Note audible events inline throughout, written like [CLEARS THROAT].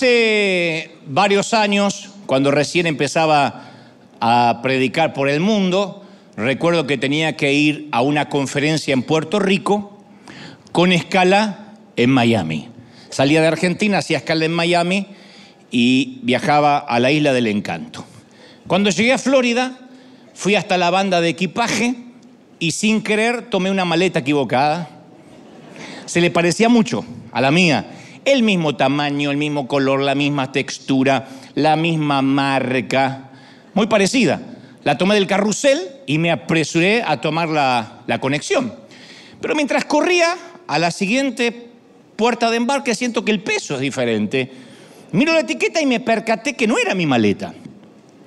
Hace varios años, cuando recién empezaba a predicar por el mundo, recuerdo que tenía que ir a una conferencia en Puerto Rico con escala en Miami. Salía de Argentina, hacía escala en Miami y viajaba a la isla del encanto. Cuando llegué a Florida, fui hasta la banda de equipaje y sin querer tomé una maleta equivocada. Se le parecía mucho a la mía. El mismo tamaño, el mismo color, la misma textura, la misma marca, muy parecida. La tomé del carrusel y me apresuré a tomar la, la conexión. Pero mientras corría a la siguiente puerta de embarque siento que el peso es diferente. Miro la etiqueta y me percaté que no era mi maleta.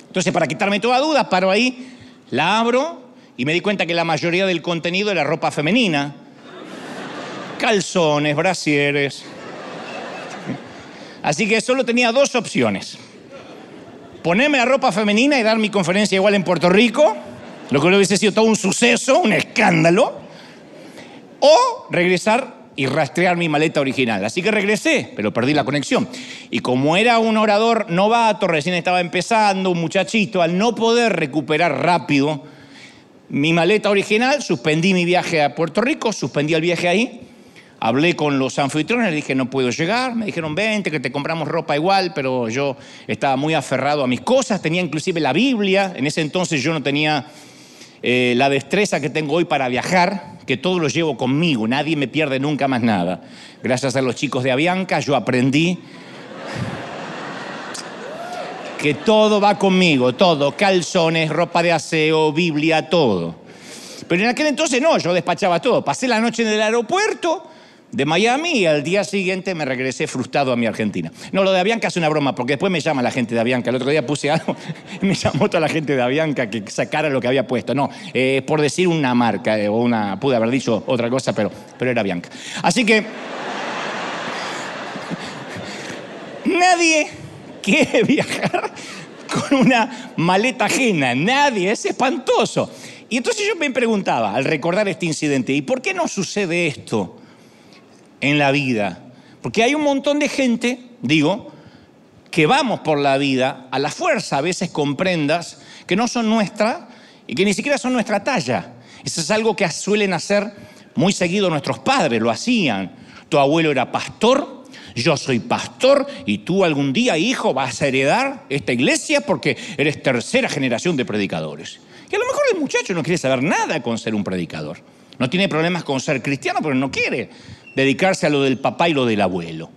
Entonces, para quitarme toda duda, paro ahí, la abro y me di cuenta que la mayoría del contenido era ropa femenina. Calzones, brasieres. Así que solo tenía dos opciones. Ponerme la ropa femenina y dar mi conferencia igual en Puerto Rico, lo que hubiese sido todo un suceso, un escándalo, o regresar y rastrear mi maleta original. Así que regresé, pero perdí la conexión. Y como era un orador novato, recién estaba empezando, un muchachito, al no poder recuperar rápido mi maleta original, suspendí mi viaje a Puerto Rico, suspendí el viaje ahí, hablé con los anfitriones, le dije no puedo llegar, me dijeron vente, que te compramos ropa igual, pero yo estaba muy aferrado a mis cosas, tenía inclusive la Biblia, en ese entonces yo no tenía eh, la destreza que tengo hoy para viajar, que todo lo llevo conmigo, nadie me pierde nunca más nada. Gracias a los chicos de Avianca yo aprendí [LAUGHS] que todo va conmigo, todo, calzones, ropa de aseo, Biblia, todo. Pero en aquel entonces no, yo despachaba todo. Pasé la noche en el aeropuerto de Miami y al día siguiente me regresé frustrado a mi Argentina. No, lo de Avianca es una broma, porque después me llama la gente de Avianca. El otro día puse algo [LAUGHS] y me llamó toda la gente de Avianca que sacara lo que había puesto. No, eh, por decir una marca eh, o una, pude haber dicho otra cosa, pero, pero era Avianca. Así que [LAUGHS] nadie quiere viajar con una maleta ajena, nadie, es espantoso. Y entonces yo me preguntaba, al recordar este incidente, ¿y por qué no sucede esto en la vida? Porque hay un montón de gente, digo, que vamos por la vida a la fuerza, a veces con prendas que no son nuestras y que ni siquiera son nuestra talla. Eso es algo que suelen hacer muy seguido nuestros padres, lo hacían. Tu abuelo era pastor, yo soy pastor y tú algún día, hijo, vas a heredar esta iglesia porque eres tercera generación de predicadores. Y a lo mejor el muchacho no quiere saber nada con ser un predicador. No tiene problemas con ser cristiano, pero no quiere dedicarse a lo del papá y lo del abuelo.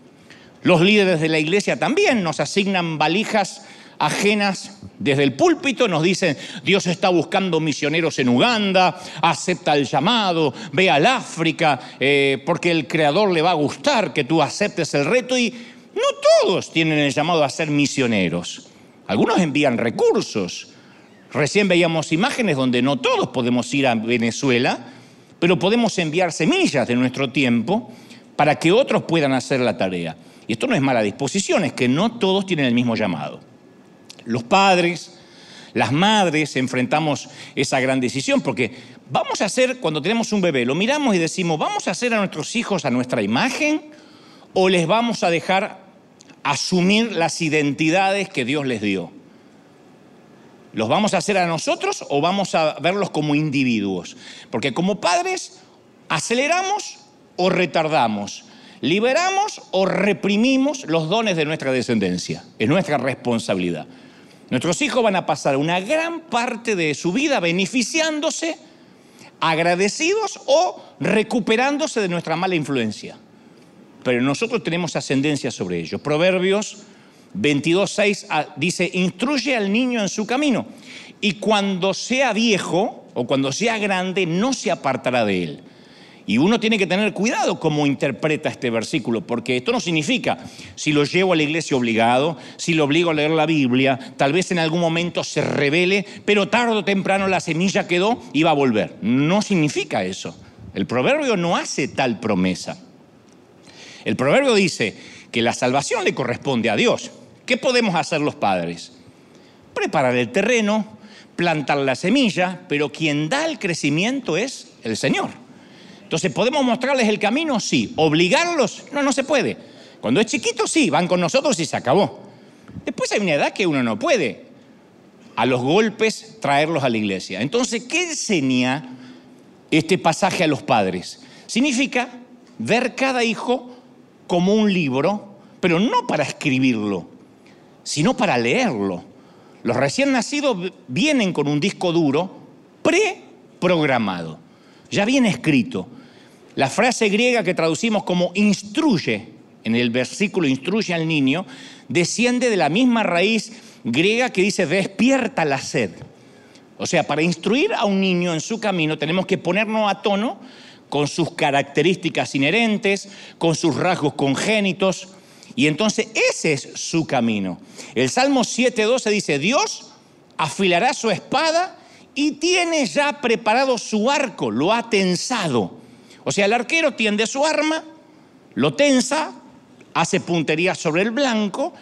Los líderes de la iglesia también nos asignan valijas ajenas desde el púlpito, nos dicen, Dios está buscando misioneros en Uganda, acepta el llamado, ve al África, eh, porque el Creador le va a gustar que tú aceptes el reto y no todos tienen el llamado a ser misioneros. Algunos envían recursos. Recién veíamos imágenes donde no todos podemos ir a Venezuela, pero podemos enviar semillas de nuestro tiempo para que otros puedan hacer la tarea. Y esto no es mala disposición, es que no todos tienen el mismo llamado los padres, las madres enfrentamos esa gran decisión, porque vamos a hacer, cuando tenemos un bebé, lo miramos y decimos, ¿vamos a hacer a nuestros hijos a nuestra imagen o les vamos a dejar asumir las identidades que Dios les dio? ¿Los vamos a hacer a nosotros o vamos a verlos como individuos? Porque como padres aceleramos o retardamos, liberamos o reprimimos los dones de nuestra descendencia. Es nuestra responsabilidad. Nuestros hijos van a pasar una gran parte de su vida beneficiándose, agradecidos o recuperándose de nuestra mala influencia. Pero nosotros tenemos ascendencia sobre ellos. Proverbios 22.6 ah, dice, instruye al niño en su camino y cuando sea viejo o cuando sea grande no se apartará de él. Y uno tiene que tener cuidado cómo interpreta este versículo, porque esto no significa si lo llevo a la iglesia obligado, si lo obligo a leer la Biblia, tal vez en algún momento se revele, pero tarde o temprano la semilla quedó y va a volver. No significa eso. El proverbio no hace tal promesa. El proverbio dice que la salvación le corresponde a Dios. ¿Qué podemos hacer los padres? Preparar el terreno, plantar la semilla, pero quien da el crecimiento es el Señor. Entonces, ¿podemos mostrarles el camino? Sí. ¿Obligarlos? No, no se puede. Cuando es chiquito, sí, van con nosotros y se acabó. Después hay una edad que uno no puede a los golpes traerlos a la iglesia. Entonces, ¿qué enseña este pasaje a los padres? Significa ver cada hijo como un libro, pero no para escribirlo, sino para leerlo. Los recién nacidos vienen con un disco duro preprogramado, ya viene escrito. La frase griega que traducimos como instruye, en el versículo instruye al niño, desciende de la misma raíz griega que dice despierta la sed. O sea, para instruir a un niño en su camino tenemos que ponernos a tono con sus características inherentes, con sus rasgos congénitos, y entonces ese es su camino. El Salmo 7.12 dice, Dios afilará su espada y tiene ya preparado su arco, lo ha tensado. O sea, el arquero tiende su arma, lo tensa, hace puntería sobre el blanco,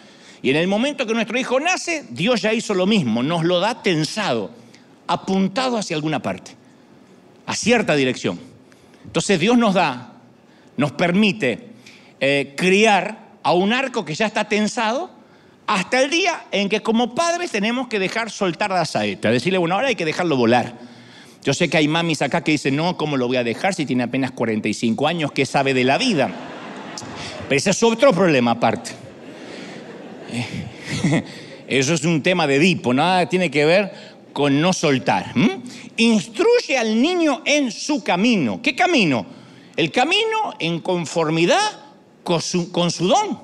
y en el momento que nuestro hijo nace, Dios ya hizo lo mismo, nos lo da tensado, apuntado hacia alguna parte, a cierta dirección. Entonces Dios nos da, nos permite eh, criar a un arco que ya está tensado hasta el día en que como padres tenemos que dejar soltar la saeta, decirle, bueno, ahora hay que dejarlo volar. Yo sé que hay mamis acá que dicen, no, ¿cómo lo voy a dejar si tiene apenas 45 años? ¿Qué sabe de la vida? Pero ese es otro problema aparte. [LAUGHS] Eso es un tema de Edipo, nada tiene que ver con no soltar. Instruye al niño en su camino. ¿Qué camino? El camino en conformidad con su, don.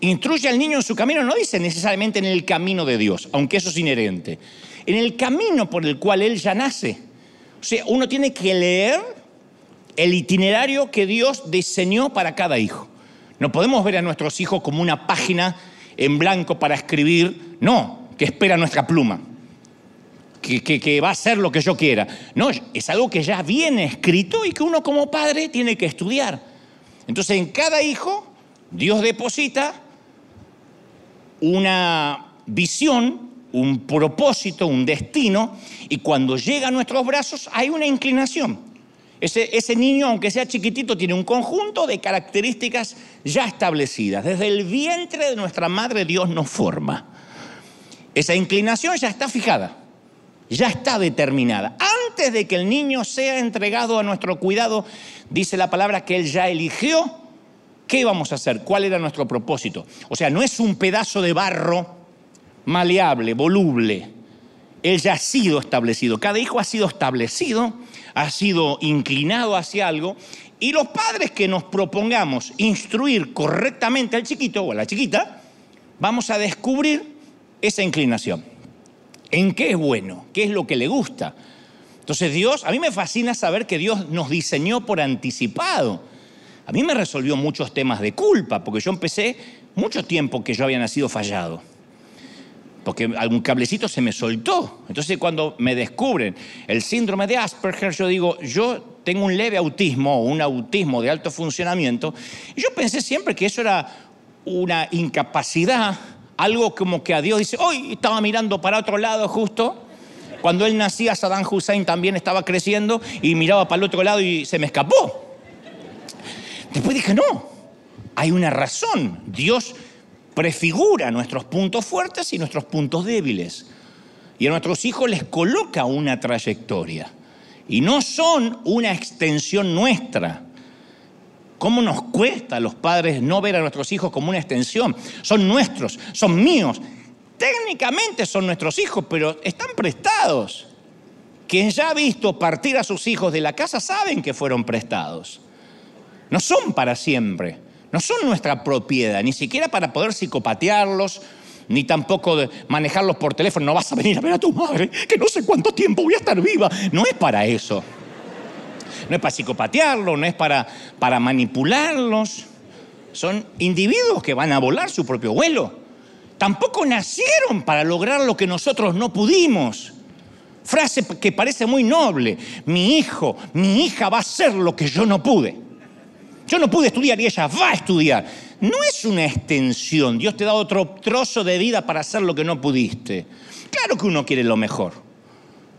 Instruye al niño en su camino, no dice necesariamente en el camino de Dios, aunque eso es inherente. En el camino por el cual él ya nace. O sea, uno tiene que leer el itinerario que Dios diseñó para cada hijo. No podemos ver a nuestros hijos como una página en blanco para escribir, no, que espera nuestra pluma que, va a ser lo que yo quiera. No, es algo que ya viene escrito y que uno como padre tiene que estudiar. Entonces en cada hijo Dios deposita una visión, un propósito, un destino, y cuando llega a nuestros brazos hay una inclinación. Ese, ese, niño, aunque sea chiquitito, tiene un conjunto de características ya establecidas. Desde el vientre de nuestra madre Dios nos forma. Esa inclinación ya está fijada ya está determinada. Antes de que el niño sea entregado a nuestro cuidado, dice la palabra que él ya eligió qué íbamos a hacer, cuál era nuestro propósito. O sea, no es un pedazo de barro maleable, voluble. Él ya ha sido establecido. Cada hijo ha sido establecido, ha sido inclinado hacia algo. Y los padres que nos propongamos instruir correctamente al chiquito o a la chiquita, vamos a descubrir esa inclinación en qué es bueno, qué es lo que le gusta. Entonces Dios, a mí me fascina saber que Dios nos diseñó por anticipado. A mí me resolvió muchos temas de culpa, porque yo empecé mucho tiempo que yo había nacido fallado. Porque algún cablecito se me soltó. Entonces cuando me descubren el síndrome de Asperger, yo digo, yo tengo un leve autismo o un autismo de alto funcionamiento. Y yo pensé siempre que eso era una incapacidad algo como que a Dios dice, hoy estaba mirando para otro lado justo. Cuando él nacía, Saddam Hussein también estaba creciendo y miraba para el otro lado y se me escapó. Después dije, no, hay una razón. Dios prefigura nuestros puntos fuertes y nuestros puntos débiles. Y a nuestros hijos les coloca una trayectoria. Y no son una extensión nuestra. ¿Cómo nos cuesta a los padres no ver a nuestros hijos como una extensión? Son nuestros, son míos. Técnicamente son nuestros hijos, pero están prestados. Quien ya ha visto partir a sus hijos de la casa saben que fueron prestados. No son para siempre, no son nuestra propiedad, ni siquiera para poder psicopatearlos, ni tampoco manejarlos por teléfono. No vas a venir a ver a tu madre, que no sé cuánto tiempo voy a estar viva. No es para eso no es para psicopatearlos, no es para, para manipularlos. Son individuos que van a volar su propio vuelo. Tampoco nacieron para lograr lo que nosotros no pudimos. Frase que parece muy noble. Mi hijo, mi hija va a hacer lo que yo no pude. Yo no pude estudiar y ella va a estudiar. No es una extensión. Dios te da otro trozo de vida para hacer lo que no pudiste. Claro que uno quiere lo mejor.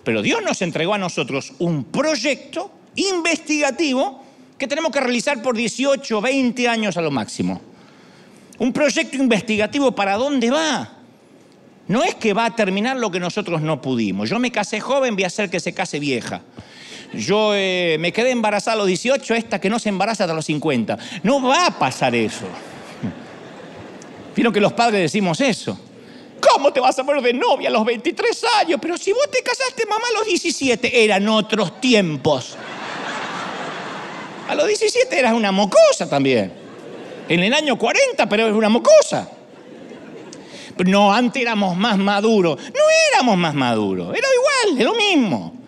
Pero Dios nos entregó a nosotros un proyecto investigativo que tenemos que realizar por 18, 20 años a lo máximo. Un proyecto investigativo para dónde va. No es que va a terminar lo que nosotros no pudimos. Yo me casé joven, voy a hacer que se case vieja. Yo eh, me quedé embarazada a los 18, esta que no se embaraza hasta los 50. No va a pasar eso. Vieron que los padres decimos eso. ¿Cómo te vas a poner de novia a los 23 años? Pero si vos te casaste, mamá, a los 17, eran otros tiempos. A los 17 eras una mocosa también. En el año 40, pero es una mocosa. No, antes éramos más maduros. No éramos más maduros, era igual, es lo mismo.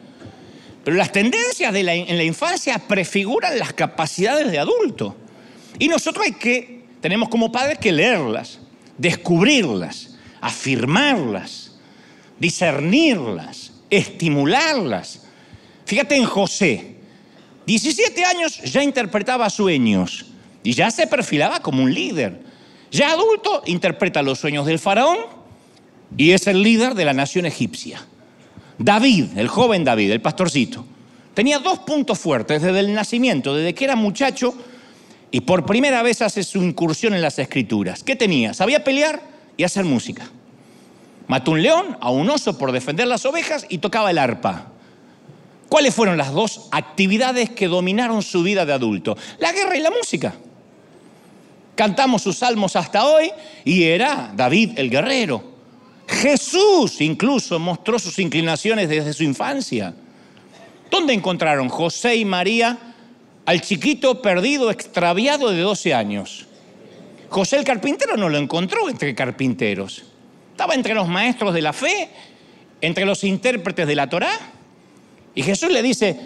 Pero las tendencias de en la infancia prefiguran las capacidades de adulto. Y nosotros hay que, tenemos como padres que leerlas, descubrirlas, afirmarlas, discernirlas, estimularlas. Fíjate en José, 17 años ya interpretaba sueños y ya se perfilaba como un líder. Ya adulto interpreta los sueños del faraón y es el líder de la nación egipcia. David, el joven David, el pastorcito, tenía dos puntos fuertes desde el nacimiento, desde que era muchacho y por primera vez hace su incursión en las escrituras. ¿Qué tenía? Sabía pelear y hacer música. Mató un león, a un oso por defender las ovejas y tocaba el arpa. ¿Cuáles fueron las dos actividades que dominaron su vida de adulto? La guerra y la música. Cantamos sus salmos hasta hoy y era David el guerrero. Jesús incluso mostró sus inclinaciones desde su infancia. ¿Dónde encontraron José y María al chiquito perdido, extraviado de 12 años? José el carpintero no lo encontró entre carpinteros. Estaba entre los maestros de la fe, entre los intérpretes de la Torá. Y Jesús le dice,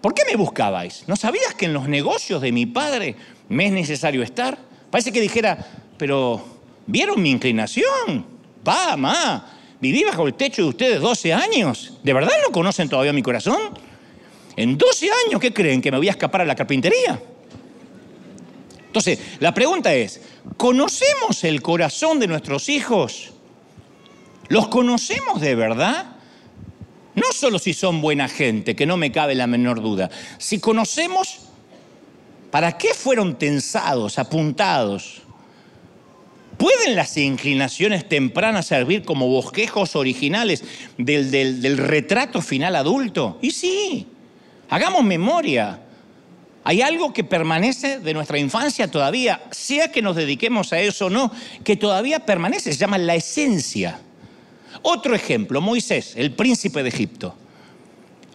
¿por qué me buscabais? ¿No sabías que en los negocios de mi padre me es necesario estar? Parece que dijera, pero ¿vieron mi inclinación? Pa, ma, viví bajo el techo de ustedes 12 años. ¿De verdad no conocen todavía mi corazón? En 12 años, ¿qué creen? ¿Que me voy a escapar a la carpintería? Entonces, la pregunta es, ¿conocemos el corazón de nuestros hijos? ¿Los conocemos de verdad? No solo si son buena gente, que no me cabe la menor duda, si conocemos ¿Para qué fueron tensados, apuntados? ¿Pueden las inclinaciones tempranas servir como bosquejos originales del, del, retrato final adulto? Y sí, hagamos memoria. Hay algo que permanece de nuestra infancia todavía, sea que nos dediquemos a eso o no, que todavía permanece, se llama la esencia. Otro ejemplo, Moisés, el príncipe de Egipto,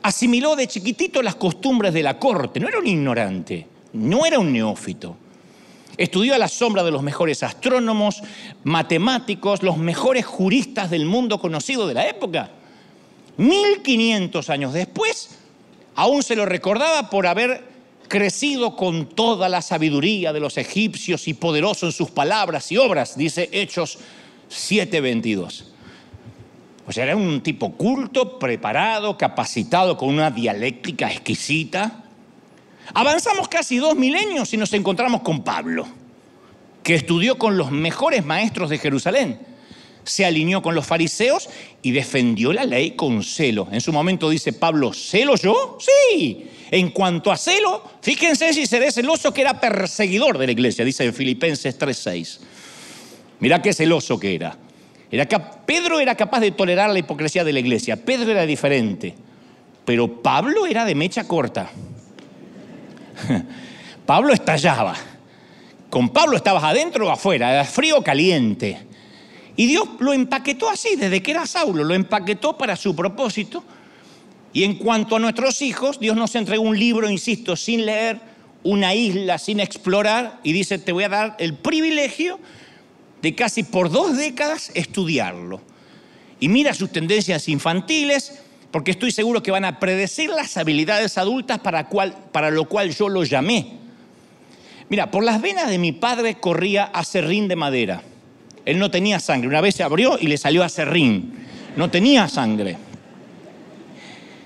asimiló de chiquitito las costumbres de la corte, no era un ignorante no era un neófito. Estudió a la sombra de los mejores astrónomos, matemáticos, los mejores juristas del mundo conocido de la época. 1500 años después, aún se lo recordaba por haber crecido con toda la sabiduría de los egipcios y poderoso en sus palabras y obras, dice Hechos 7:22. O sea, era un tipo culto, preparado, capacitado, con una dialéctica exquisita. Avanzamos casi dos milenios y nos encontramos con Pablo, que estudió con los mejores maestros de Jerusalén. Se alineó con los fariseos y defendió la ley con celo. En su momento dice Pablo, ¿celo yo? Sí. En cuanto a celo, fíjense si seré celoso que era perseguidor de la iglesia, dice en Filipenses 3:6. Mirá qué celoso que era. Era Pedro era capaz de tolerar la hipocresía de la iglesia. Pedro era diferente. Pero Pablo era de mecha corta. [LAUGHS] Pablo estallaba. Con Pablo estabas adentro o afuera, era frío o caliente. Y Dios lo empaquetó así, desde que era Saulo, lo empaquetó para su propósito. Y en cuanto a nuestros hijos, Dios nos entregó un libro, insisto, sin leer, una isla sin explorar, y dice, te voy a dar el privilegio de casi por dos décadas estudiarlo. Y mira sus tendencias infantiles, porque estoy seguro que van a predecir las habilidades adultas para, para lo cual yo lo llamé. Mira, por las venas de mi padre corría acerrín de madera. Él no tenía sangre. Una vez se abrió y le salió acerrín. No tenía sangre.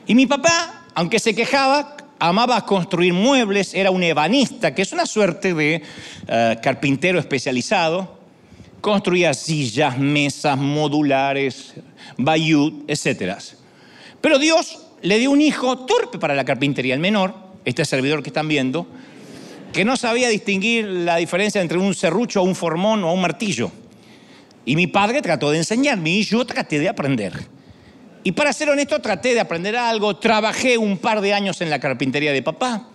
Y mi papá, aunque se quejaba, amaba construir muebles, era un ebanista, que es una suerte de eh, carpintero especializado. Construía sillas, mesas, modulares, bayut, etcétera. Pero Dios le dio un hijo torpe para la carpintería, el menor, este servidor que están viendo, que no sabía distinguir la diferencia entre un serrucho, un formón o un martillo. Y mi padre trató de enseñarme y yo traté de aprender. Y para ser honesto, traté de aprender algo, trabajé un par de años en la carpintería de papá,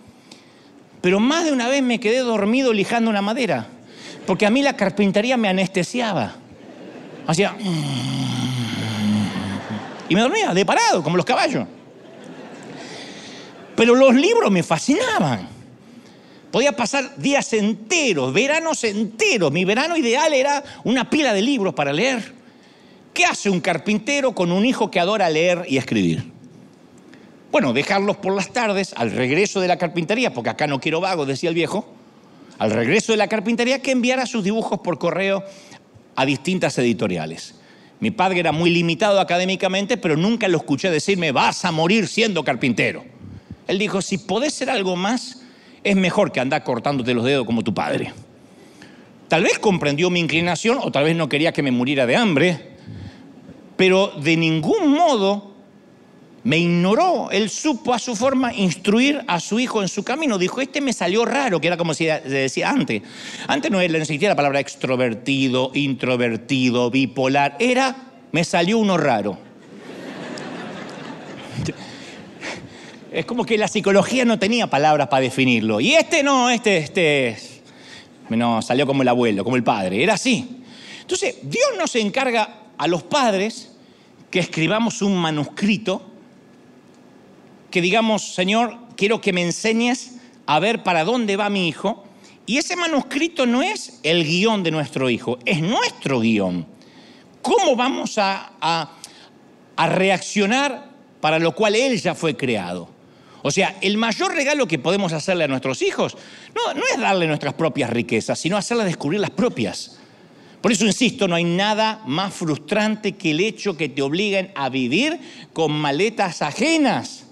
pero más de una vez me quedé dormido lijando una madera, porque a mí la carpintería me anestesiaba. Hacía... Y me dormía, de parado, como los caballos. Pero los libros me fascinaban. Podía pasar días enteros, veranos enteros. Mi verano ideal era una pila de libros para leer. ¿Qué hace un carpintero con un hijo que adora leer y escribir? Bueno, dejarlos por las tardes, al regreso de la carpintería, porque acá no quiero vagos, decía el viejo, al regreso de la carpintería, que enviara sus dibujos por correo a distintas editoriales. Mi padre era muy limitado académicamente, pero nunca lo escuché decirme, vas a morir siendo carpintero. Él dijo, si podés ser algo más, es mejor que andar cortándote los dedos como tu padre. Tal vez comprendió mi inclinación o tal vez no quería que me muriera de hambre, pero de ningún modo me ignoró. Él supo a su forma instruir a su hijo en su camino. Dijo, este me salió raro, que era como se decía antes. Antes no era, ni la palabra extrovertido, introvertido, bipolar. Era, me salió uno raro. Es como que la psicología no tenía palabras para definirlo. Y este no, este, este, no, salió como el abuelo, como el padre. Era así. Entonces, Dios nos encarga a los padres que escribamos un manuscrito, que digamos, Señor, quiero que me enseñes a ver para dónde va mi hijo. Y ese manuscrito no es el guion de nuestro hijo, es nuestro guion. ¿Cómo vamos a, a, reaccionar para lo cual él ya fue creado? O sea, el mayor regalo que podemos hacerle a nuestros hijos no, no es darle nuestras propias riquezas, sino hacerle descubrir las propias. Por eso insisto, no hay nada más frustrante que el hecho que te obliguen a vivir con maletas ajenas.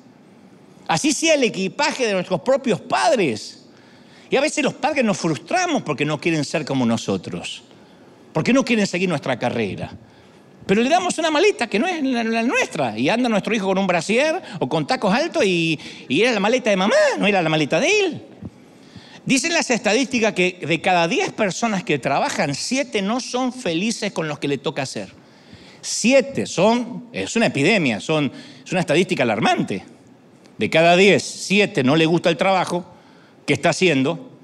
Así sea el equipaje de nuestros propios padres. Y a veces los padres nos frustramos porque no quieren ser como nosotros, porque no quieren seguir nuestra carrera. Pero le damos una maleta que no es la, nuestra. Y anda nuestro hijo con un brasier o con tacos altos y, y era la maleta de mamá, no era la maleta de él. Dicen las estadísticas que de cada 10 personas que trabajan, 7 no son felices con lo que le toca hacer. 7 son, es una epidemia, son, es una estadística alarmante. De cada 10, 7 no le gusta el trabajo que está haciendo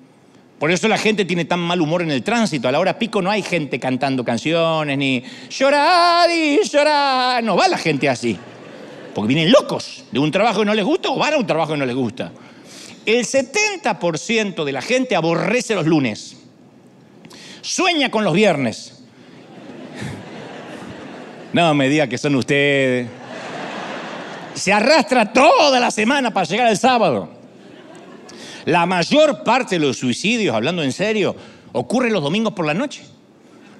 por eso la gente tiene tan mal humor en el tránsito. A la hora pico no hay gente cantando canciones, ni llorar y llorar. No va la gente así. Porque vienen locos de un trabajo que no les gusta o van a un trabajo que no les gusta. El 70% de la gente aborrece los lunes. Sueña con los viernes. [LAUGHS] No me diga que son ustedes. Se arrastra toda la semana para llegar al sábado. La mayor parte de los suicidios, hablando en serio, ocurre los domingos por la noche.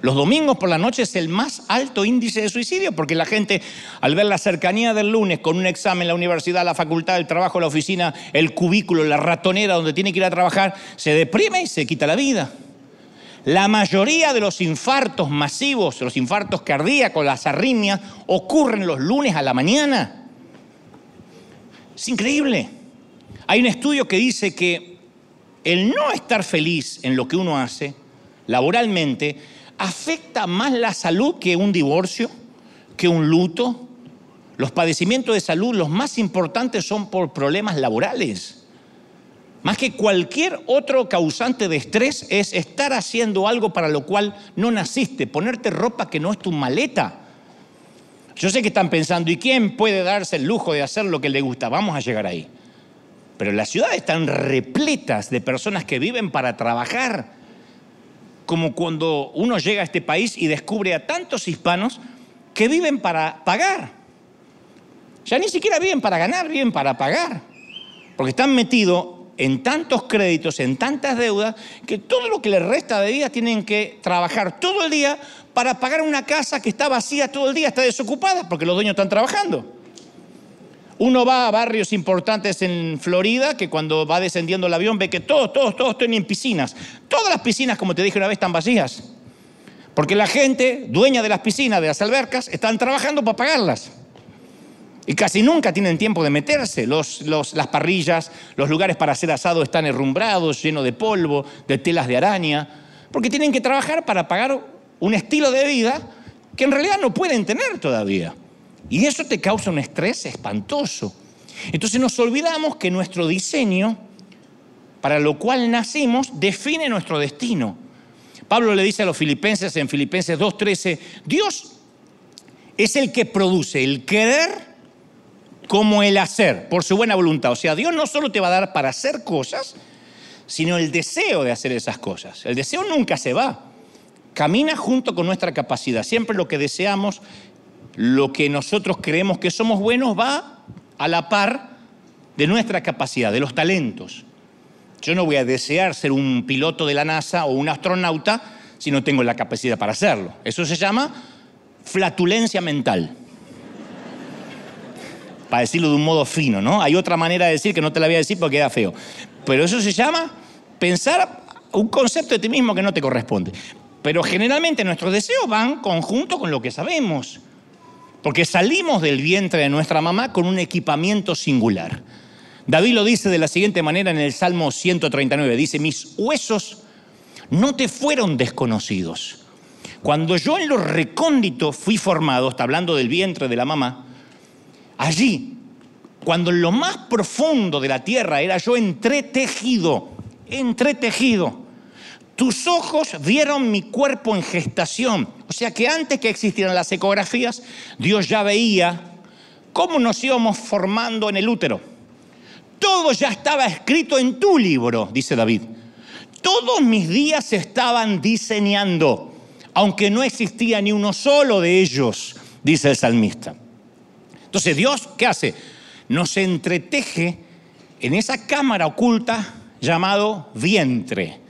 Los domingos por la noche es el más alto índice de suicidio porque la gente al ver la cercanía del lunes con un examen, la universidad, la facultad, el trabajo, la oficina, el cubículo, la ratonera donde tiene que ir a trabajar, se deprime y se quita la vida. La mayoría de los infartos masivos, los infartos cardíacos, las arritmias, ocurren los lunes a la mañana. Es increíble. Hay un estudio que dice que el no estar feliz en lo que uno hace laboralmente afecta más la salud que un divorcio, que un luto. Los padecimientos de salud, los más importantes son por problemas laborales. Más que cualquier otro causante de estrés es estar haciendo algo para lo cual no naciste, ponerte ropa que no es tu maleta. Yo sé que están pensando, ¿y quién puede darse el lujo de hacer lo que le gusta? Vamos a llegar ahí. Pero las ciudades están repletas de personas que viven para trabajar. Como cuando uno llega a este país y descubre a tantos hispanos que viven para pagar. Ya ni siquiera viven para ganar, viven para pagar. Porque están metidos en tantos créditos, en tantas deudas, que todo lo que les resta de vida tienen que trabajar todo el día para pagar una casa que está vacía todo el día, está desocupada, porque los dueños están trabajando. Uno va a barrios importantes en Florida que cuando va descendiendo el avión ve que todos, todos, todos tienen piscinas. Todas las piscinas, como te dije una vez, están vacías. Porque la gente, dueña de las piscinas, de las albercas, están trabajando para pagarlas. Y casi nunca tienen tiempo de meterse. las parrillas, los lugares para hacer asado están herrumbrados, llenos de polvo, de telas de araña, porque tienen que trabajar para pagar un estilo de vida que en realidad no pueden tener todavía. Y eso te causa un estrés espantoso. Entonces nos olvidamos que nuestro diseño, para lo cual nacimos, define nuestro destino. Pablo le dice a los filipenses en Filipenses 2.13, Dios es el que produce el querer como el hacer, por su buena voluntad. O sea, Dios no solo te va a dar para hacer cosas, sino el deseo de hacer esas cosas. El deseo nunca se va. Camina junto con nuestra capacidad. Siempre lo que deseamos, lo que nosotros creemos que somos buenos, va a la par de nuestra capacidad, de los talentos. Yo no voy a desear ser un piloto de la NASA o un astronauta si no tengo la capacidad para hacerlo. Eso se llama flatulencia mental para decirlo de un modo fino, ¿no? Hay otra manera de decir que no te la voy a decir porque queda feo. Pero eso se llama pensar un concepto de ti mismo que no te corresponde. Pero generalmente nuestros deseos van conjunto con lo que sabemos. Porque salimos del vientre de nuestra mamá con un equipamiento singular. David lo dice de la siguiente manera en el Salmo 139. Dice, mis huesos no te fueron desconocidos. Cuando yo en lo recóndito fui formado, está hablando del vientre de la mamá, Allí, cuando en lo más profundo de la tierra era yo entretejido, entretejido, tus ojos vieron mi cuerpo en gestación. O sea que antes que existieran las ecografías, Dios ya veía cómo nos íbamos formando en el útero. Todo ya estaba escrito en tu libro, dice David. Todos mis días se estaban diseñando, aunque no existía ni uno solo de ellos, dice el salmista. Entonces Dios, ¿qué hace? Nos entreteje en esa cámara oculta llamado vientre.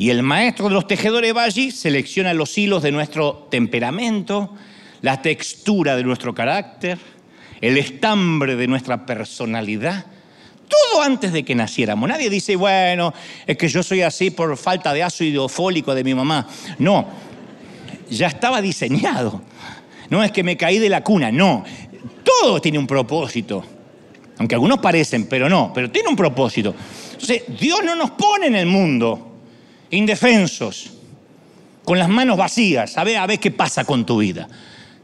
Y el maestro de los tejedores va allí, selecciona los hilos de nuestro temperamento, la textura de nuestro carácter, el estambre de nuestra personalidad. Todo antes de que naciéramos. Nadie dice, bueno, es que yo soy así por falta de ácido fólico de mi mamá. No, ya estaba diseñado. No es que me caí de la cuna, no. Todo tiene un propósito. Aunque algunos parecen, pero no, pero tiene un propósito. Entonces, Dios no nos pone en el mundo indefensos, con las manos vacías, a ver, a ver qué pasa con tu vida.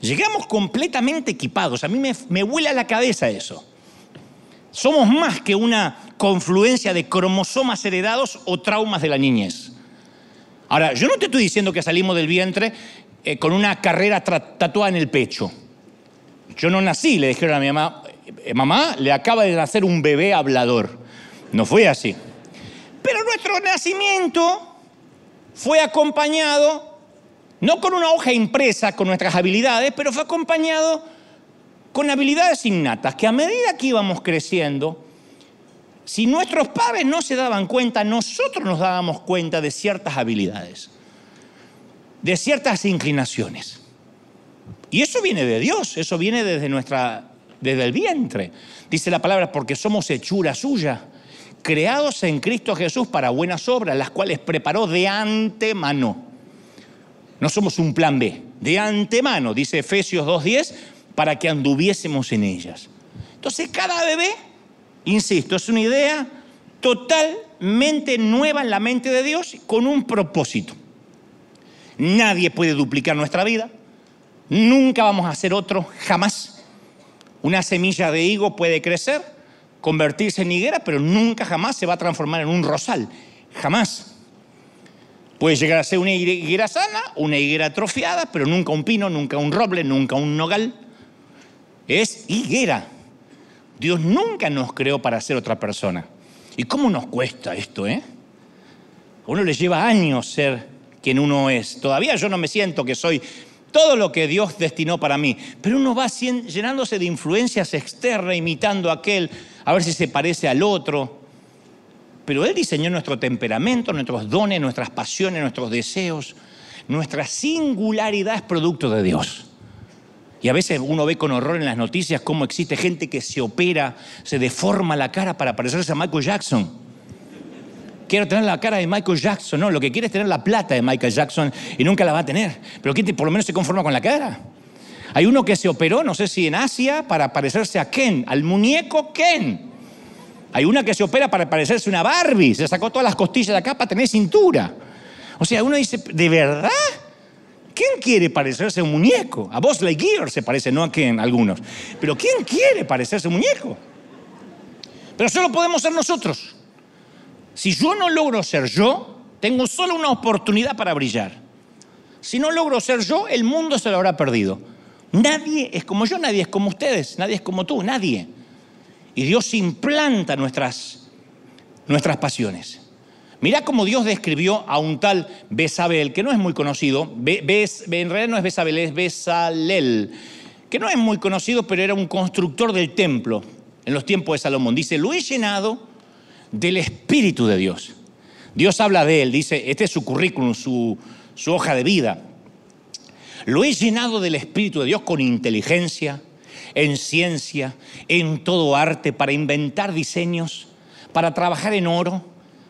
Llegamos completamente equipados. A mí me, me vuela la cabeza eso. Somos más que una confluencia de cromosomas heredados o traumas de la niñez. Ahora, yo no te estoy diciendo que salimos del vientre eh, con una carrera tatuada en el pecho. Yo no nací, le dijeron a mi mamá, eh, mamá, le acaba de nacer un bebé hablador. No fue así. Pero nuestro nacimiento fue acompañado, no con una hoja impresa con nuestras habilidades, pero fue acompañado con habilidades innatas, que a medida que íbamos creciendo, si nuestros padres no se daban cuenta, nosotros nos dábamos cuenta de ciertas habilidades, de ciertas inclinaciones. Y eso viene de Dios, eso viene desde nuestra desde el vientre. Dice la palabra porque somos hechura suya, creados en Cristo Jesús para buenas obras, las cuales preparó de antemano. No somos un plan B, de antemano, dice Efesios 2:10, para que anduviésemos en ellas. Entonces, cada bebé, insisto, es una idea totalmente nueva en la mente de Dios con un propósito. Nadie puede duplicar nuestra vida, Nunca vamos a hacer otro, jamás. Una semilla de higo puede crecer, convertirse en higuera, pero nunca jamás se va a transformar en un rosal. Jamás. Puede llegar a ser una higuera sana, una higuera atrofiada, pero nunca un pino, nunca un roble, nunca un nogal. Es higuera. Dios nunca nos creó para ser otra persona. ¿Y cómo nos cuesta esto, eh? A uno le lleva años ser quien uno es. Todavía yo no me siento que soy todo lo que Dios destinó para mí. Pero uno va llenándose de influencias externas, imitando a aquel, a ver si se parece al otro. Pero Él diseñó nuestro temperamento, nuestros dones, nuestras pasiones, nuestros deseos. Nuestra singularidad es producto de Dios. Y a veces uno ve con horror en las noticias cómo existe gente que se opera, se deforma la cara para parecerse a Michael Jackson quiero tener la cara de Michael Jackson. No, lo que quiere es tener la plata de Michael Jackson y nunca la va a tener. Pero ¿quién por lo menos se conforma con la cara? Hay uno que se operó, no sé si en Asia, para parecerse a Ken, al muñeco Ken. Hay una que se opera para parecerse a una Barbie, se sacó todas las costillas de acá para tener cintura. O sea, uno dice, ¿de verdad? ¿Quién quiere parecerse a un muñeco? A Buzz Lightyear se parece, no a Ken, algunos. Pero ¿quién quiere parecerse a un muñeco? Pero solo podemos ser nosotros. Si yo no logro ser yo, tengo solo una oportunidad para brillar. Si no logro ser yo, el mundo se lo habrá perdido. Nadie es como yo, nadie es como ustedes, nadie es como tú, nadie. Y Dios implanta nuestras, nuestras pasiones. Mirá cómo Dios describió a un tal Besabel, que no es muy conocido. en realidad no es Besabel, es Besalel, que no es muy conocido, pero era un constructor del templo en los tiempos de Salomón. Dice, lo he llenado del Espíritu de Dios. Dios habla de él, dice, este es su currículum, su, su hoja de vida. Lo he llenado del Espíritu de Dios con inteligencia, en ciencia, en todo arte, para inventar diseños, para trabajar en oro,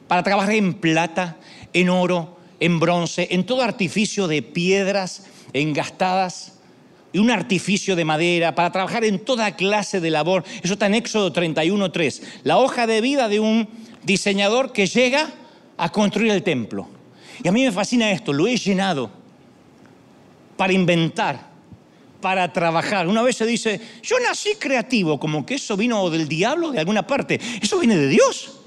para trabajar en plata, en oro, en bronce, en todo artificio de piedras engastadas y un artificio de madera, para trabajar en toda clase de labor. Eso está en Éxodo 31.3. La hoja de vida de un diseñador que llega a construir el templo. Y a mí me fascina esto, lo he llenado para inventar, para trabajar. Una vez se dice, yo nací creativo, como que eso vino del diablo de alguna parte. Eso viene de Dios.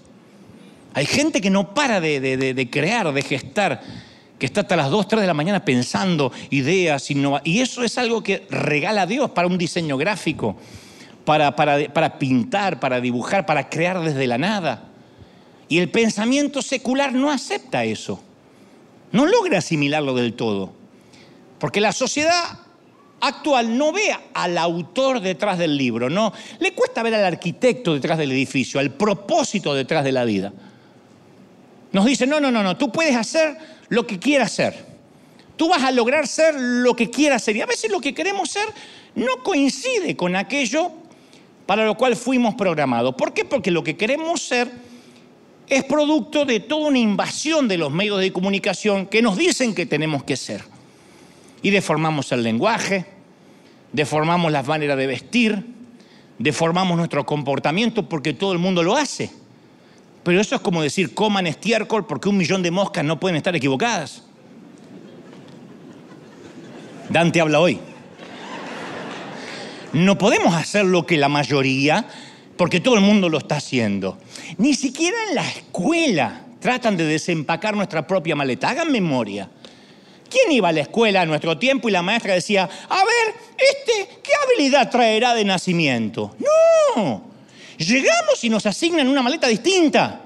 Hay gente que no para de, crear, de gestar, que está hasta las 2, 3 de la mañana pensando ideas, Y eso es algo que regala Dios para un diseño gráfico, para, para pintar, para dibujar, para crear desde la nada. Y el pensamiento secular no acepta eso. No logra asimilarlo del todo. Porque la sociedad actual no ve al autor detrás del libro, no. Le cuesta ver al arquitecto detrás del edificio, al propósito detrás de la vida. Nos dice, no, no, no, no, tú puedes hacer lo que quieras ser. Tú vas a lograr ser lo que quieras ser. Y a veces lo que queremos ser no coincide con aquello para lo cual fuimos programados. ¿Por qué? Porque lo que queremos ser es producto de toda una invasión de los medios de comunicación que nos dicen que tenemos que ser. Y deformamos el lenguaje, deformamos las maneras de vestir, deformamos nuestro comportamiento porque todo el mundo lo hace. Pero eso es como decir, coman estiércol porque un millón de moscas no pueden estar equivocadas. Dante habla hoy. No podemos hacer lo que la mayoría, porque todo el mundo lo está haciendo. Ni siquiera en la escuela tratan de desempacar nuestra propia maleta. Hagan memoria. ¿Quién iba a la escuela a nuestro tiempo y la maestra decía, a ver, este, ¿qué habilidad traerá de nacimiento? No, llegamos y nos asignan una maleta distinta.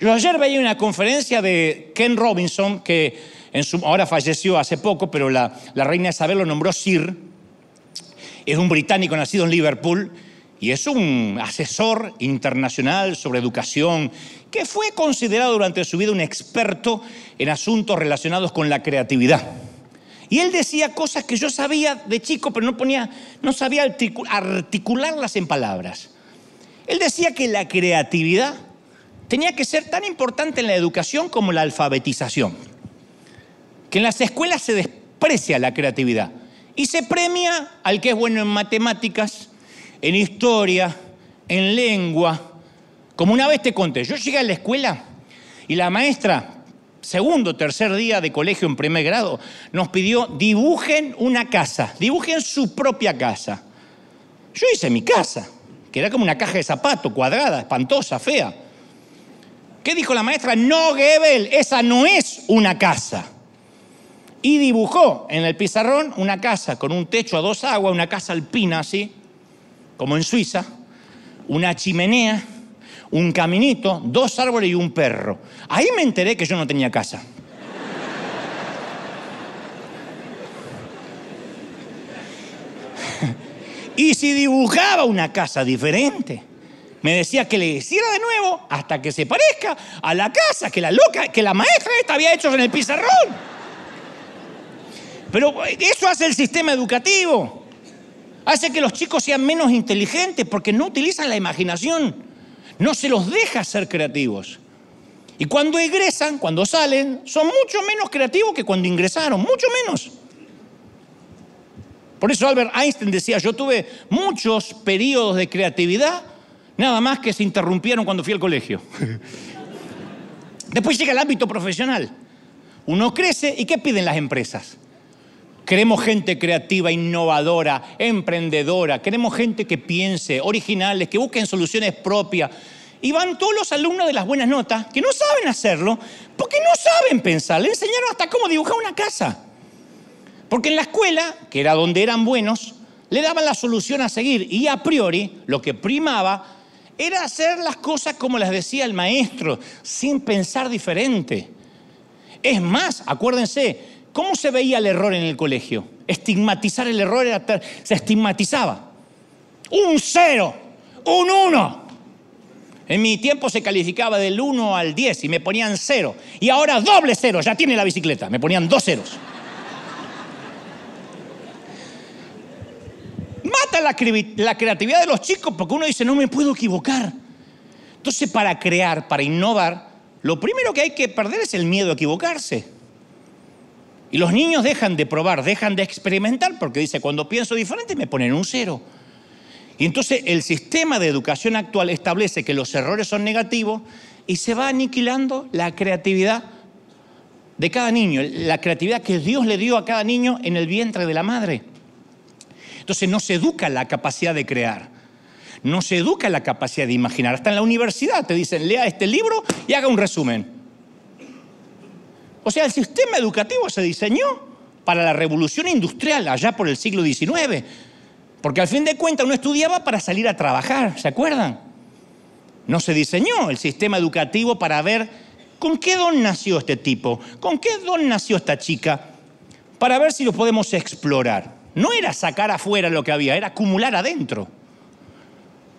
Yo ayer veía una conferencia de Ken Robinson, que en su, ahora falleció hace poco, pero la, reina Isabel lo nombró Sir. Es un británico nacido en Liverpool y es un asesor internacional sobre educación que fue considerado durante su vida un experto en asuntos relacionados con la creatividad. Y él decía cosas que yo sabía de chico, pero no sabía articularlas en palabras. Él decía que la creatividad tenía que ser tan importante en la educación como la alfabetización. Que en las escuelas se desprecia la creatividad y se premia al que es bueno en matemáticas, en historia, en lengua. Como una vez te conté, yo llegué a la escuela y la maestra, segundo, tercer día de colegio en primer grado, nos pidió dibujen una casa, dibujen su propia casa. Yo hice mi casa que era como una caja de zapato, cuadrada, espantosa, fea. ¿Qué dijo la maestra? No, Gebel, esa no es una casa. Y dibujó en el pizarrón una casa con un techo a dos aguas, una casa alpina así, como en Suiza, una chimenea, un caminito, dos árboles y un perro. Ahí me enteré que yo no tenía casa. Y si dibujaba una casa diferente, me decía que le hiciera de nuevo hasta que se parezca a la casa que la loca, que la maestra esta había hecho en el pizarrón. Pero eso hace el sistema educativo. Hace que los chicos sean menos inteligentes porque no utilizan la imaginación. No se los deja ser creativos. Y cuando egresan, cuando salen, son mucho menos creativos que cuando ingresaron, mucho menos. Por eso Albert Einstein decía, yo tuve muchos periodos de creatividad, nada más que se interrumpieron cuando fui al colegio. [LAUGHS] Después llega el ámbito profesional. Uno crece y ¿qué piden las empresas? Queremos gente creativa, innovadora, emprendedora. Queremos gente que piense, originales, que busquen soluciones propias. Y van todos los alumnos de las buenas notas que no saben hacerlo porque no saben pensar. Le enseñaron hasta cómo dibujar una casa. Porque en la escuela, que era donde eran buenos, le daban la solución a seguir. Y a priori, lo que primaba era hacer las cosas como las decía el maestro, sin pensar diferente. Es más, acuérdense, ¿Cómo se veía el error en el colegio? Estigmatizar el error era, se estigmatizaba. Un cero, un uno. En mi tiempo se calificaba del 1 al 10 y me ponían cero. Y ahora doble cero, ya tiene la bicicleta, me ponían dos ceros. Mata la, creatividad de los chicos porque uno dice, no me puedo equivocar. Entonces, para crear, para innovar, lo primero que hay que perder es el miedo a equivocarse. Y los niños dejan de probar, dejan de experimentar, porque dice, cuando pienso diferente me ponen un cero. Y entonces el sistema de educación actual establece que los errores son negativos y se va aniquilando la creatividad de cada niño, la creatividad que Dios le dio a cada niño en el vientre de la madre. Entonces no se educa la capacidad de crear, no se educa la capacidad de imaginar. Hasta en la universidad te dicen, lea este libro y haga un resumen. O sea, el sistema educativo se diseñó para la revolución industrial allá por el siglo XIX. Porque al fin de cuentas uno estudiaba para salir a trabajar, ¿se acuerdan? No se diseñó el sistema educativo para ver con qué don nació este tipo, con qué don nació esta chica, para ver si lo podemos explorar. No era sacar afuera lo que había, era acumular adentro.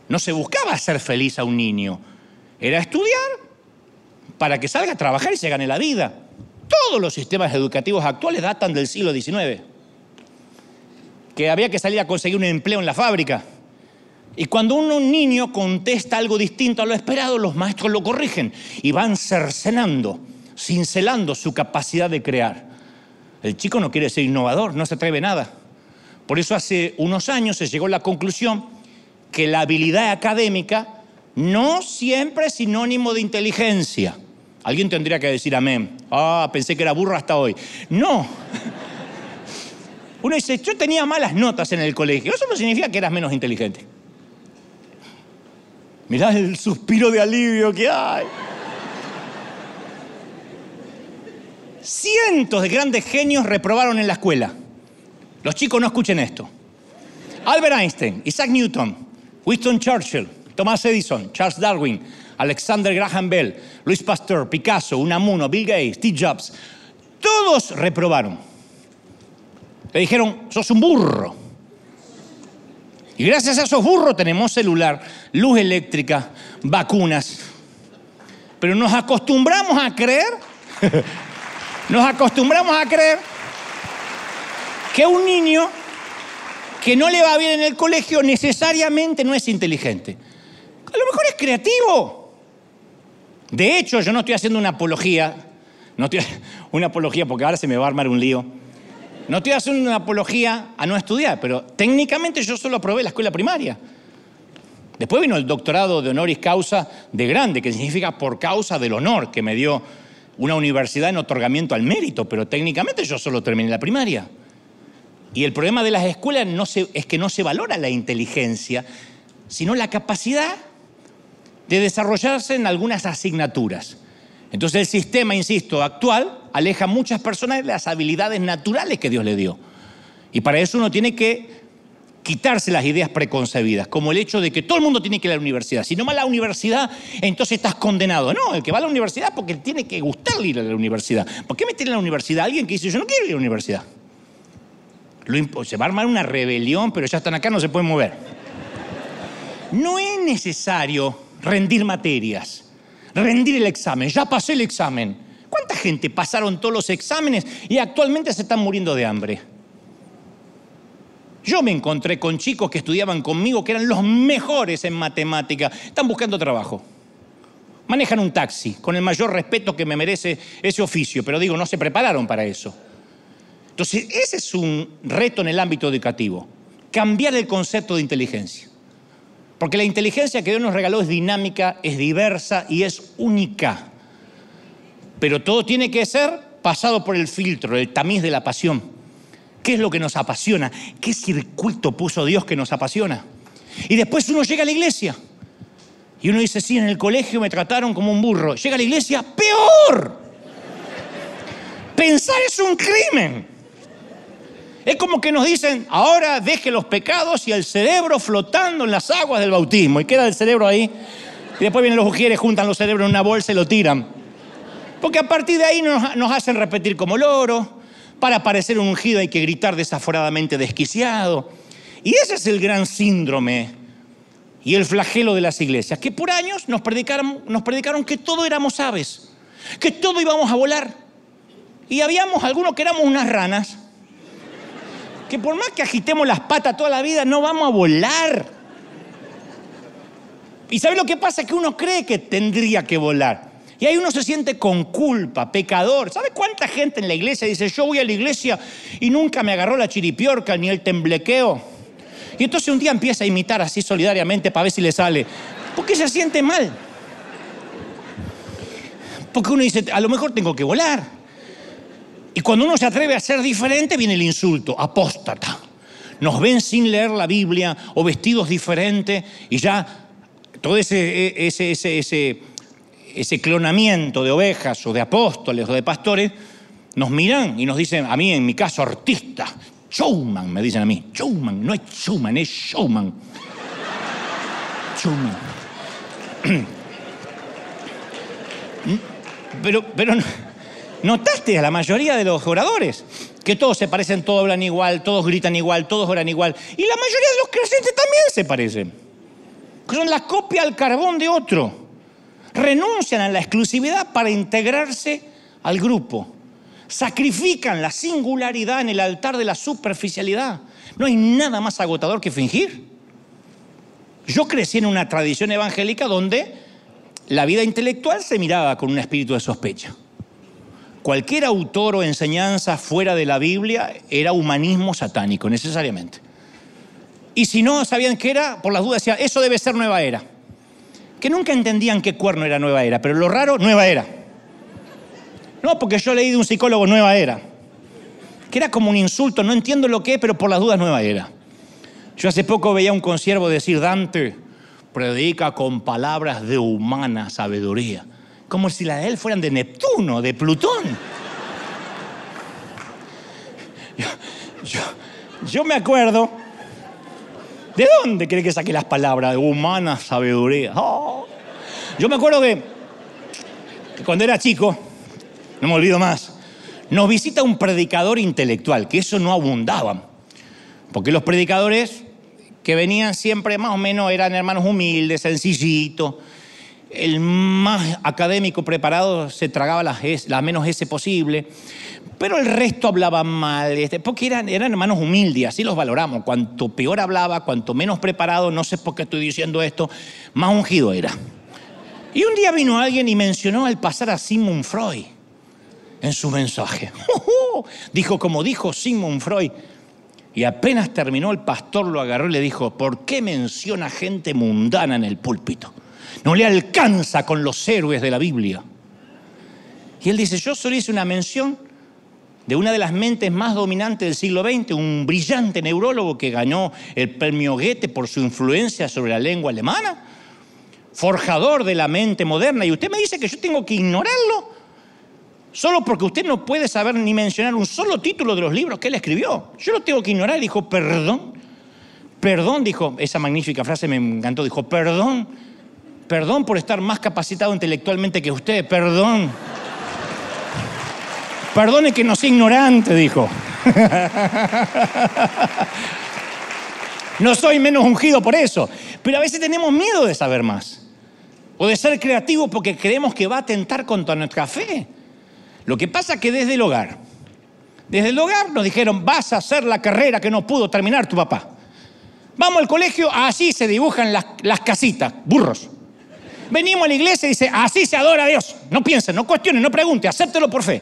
No se buscaba hacer feliz a un niño, era estudiar para que salga a trabajar y se gane la vida. Todos los sistemas educativos actuales datan del siglo XIX. Que había que salir a conseguir un empleo en la fábrica. Y cuando un niño contesta algo distinto a lo esperado, los maestros lo corrigen y van cercenando, cincelando su capacidad de crear. El chico no quiere ser innovador, no se atreve nada. Por eso hace unos años se llegó a la conclusión que la habilidad académica no siempre es sinónimo de inteligencia. Alguien tendría que decir amén. Ah, pensé que era burro hasta hoy. No. Uno dice, yo tenía malas notas en el colegio. Eso no significa que eras menos inteligente. Mirá el suspiro de alivio que hay. Cientos de grandes genios reprobaron en la escuela. Los chicos no escuchen esto. Albert Einstein, Isaac Newton, Winston Churchill, Thomas Edison, Charles Darwin, Alexander Graham Bell, Luis Pasteur, Picasso, Unamuno, Bill Gates, Steve Jobs, todos reprobaron. Le dijeron, sos un burro. Y gracias a esos burros tenemos celular, luz eléctrica, vacunas. Pero nos acostumbramos a creer, [LAUGHS] nos acostumbramos a creer que un niño que no le va bien en el colegio necesariamente no es inteligente. A lo mejor es creativo. De hecho, yo no estoy haciendo una apología, no [LAUGHS] una apología porque ahora se me va a armar un lío. No estoy haciendo una apología a no estudiar, pero técnicamente yo solo aprobé la escuela primaria. Después vino el doctorado de honoris causa de grande, que significa por causa del honor que me dio una universidad en otorgamiento al mérito, pero técnicamente yo solo terminé la primaria. Y el problema de las escuelas es que no se valora la inteligencia, sino la capacidad de desarrollarse en algunas asignaturas. Entonces el sistema, insisto, actual aleja a muchas personas de las habilidades naturales que Dios le dio. Y para eso uno tiene que quitarse las ideas preconcebidas, como el hecho de que todo el mundo tiene que ir a la universidad. Si no va a la universidad, entonces estás condenado. No, el que va a la universidad porque tiene que gustarle ir a la universidad. ¿Por qué meter en la universidad a alguien que dice yo no quiero ir a la universidad? Se va a armar una rebelión, pero ya están acá, no se pueden mover. No es necesario rendir materias, rendir el examen. Ya pasé el examen. ¿Cuánta gente pasaron todos los exámenes y actualmente se están muriendo de hambre? Yo me encontré con chicos que estudiaban conmigo que eran los mejores en matemática. Están buscando trabajo. Manejan un taxi, con el mayor respeto que me merece ese oficio, pero digo, no se prepararon para eso. Entonces, ese es un reto en el ámbito educativo, cambiar el concepto de inteligencia. Porque la inteligencia que Dios nos regaló es dinámica, es diversa y es única. Pero todo tiene que ser pasado por el filtro, el tamiz de la pasión. ¿Qué es lo que nos apasiona? ¿Qué circuito puso Dios que nos apasiona? Y después uno llega a la iglesia y uno dice, sí, en el colegio me trataron como un burro. Llega a la iglesia, peor. Pensar es un crimen. Es como que nos dicen, ahora deje los pecados y el cerebro flotando en las aguas del bautismo. Y queda el cerebro ahí. Y después vienen los ujieres, juntan los cerebros en una bolsa y lo tiran. Porque a partir de ahí nos, hacen repetir como loro. Para parecer un ungido hay que gritar desaforadamente desquiciado. Y ese es el gran síndrome y el flagelo de las iglesias, que por años nos predicaron, nos predicaron que todo éramos aves, que todo íbamos a volar. Y habíamos algunos que éramos unas ranas que por más que agitemos las patas toda la vida, no vamos a volar. Y ¿sabe lo que pasa? Que uno cree que tendría que volar. Y ahí uno se siente con culpa, pecador. ¿Sabe cuánta gente en la iglesia dice, yo voy a la iglesia y nunca me agarró la chiripiorca ni el temblequeo? Y entonces un día empieza a imitar así solidariamente para ver si le sale. Porque se siente mal. Porque uno dice, a lo mejor tengo que volar. Y cuando uno se atreve a ser diferente, viene el insulto, apóstata. Nos ven sin leer la Biblia o vestidos diferentes y ya todo ese, ese, ese, ese, ese clonamiento de ovejas o de apóstoles o de pastores nos miran y nos dicen, a mí en mi caso, artista, showman, me dicen a mí. Showman, no es showman, es showman. Showman. [CLEARS THROAT] Pero, pero ¿Notaste a la mayoría de los oradores? Que todos se parecen, todos hablan igual, todos gritan igual, todos oran igual. Y la mayoría de los creyentes también se parecen. Son la copia al carbón de otro. Renuncian a la exclusividad para integrarse al grupo. Sacrifican la singularidad en el altar de la superficialidad. No hay nada más agotador que fingir. Yo crecí en una tradición evangélica donde la vida intelectual se miraba con un espíritu de sospecha cualquier autor o enseñanza fuera de la Biblia era humanismo satánico, necesariamente. Y si no sabían qué era, por las dudas decían, eso debe ser nueva era. Que nunca entendían qué cuerno era nueva era, pero lo raro, nueva era. No, porque yo leí de un psicólogo nueva era. Que era como un insulto, no entiendo lo que es, pero por las dudas nueva era. Yo hace poco veía a un consiervo decir, Dante predica con palabras de humana sabiduría como si las de él fueran de Neptuno, de Plutón. Yo, me acuerdo, ¿de dónde cree que saqué las palabras? De humana sabiduría. Oh. Yo me acuerdo que, que cuando era chico, no me olvido más, nos visita un predicador intelectual, que eso no abundaba. Porque los predicadores que venían siempre más o menos eran hermanos humildes, sencillitos, el más académico preparado se tragaba la, menos S posible, pero el resto hablaba mal, este, porque eran, eran hermanos humildes, así los valoramos. Cuanto peor hablaba, cuanto menos preparado, no sé por qué estoy diciendo esto, más ungido era. Y un día vino alguien y mencionó al pasar a Sigmund Freud en su mensaje. [LAUGHS] Dijo como dijo Sigmund Freud. Y apenas terminó, el pastor lo agarró y le dijo, ¿por qué menciona gente mundana en el púlpito? No le alcanza con los héroes de la Biblia. Y él dice, yo solo hice una mención de una de las mentes más dominantes del siglo XX, un brillante neurólogo que ganó el premio Goethe por su influencia sobre la lengua alemana, forjador de la mente moderna, y usted me dice que yo tengo que ignorarlo solo porque usted no puede saber ni mencionar un solo título de los libros que él escribió. Yo lo tengo que ignorar. Dijo, perdón, perdón, dijo, esa magnífica frase me encantó, dijo, perdón Perdón por estar más capacitado intelectualmente que usted, perdón. Perdone que no sea ignorante, dijo. No soy menos ungido por eso, pero a veces tenemos miedo de saber más. O de ser creativos porque creemos que va a atentar contra nuestra fe. Lo que pasa es que desde el hogar, desde el hogar nos dijeron, vas a hacer la carrera que no pudo terminar tu papá. Vamos al colegio, así se dibujan las, las casitas, burros. Venimos a la iglesia y dice, así se adora a Dios. No piensen, no cuestionen, no pregunten, acéptelo por fe.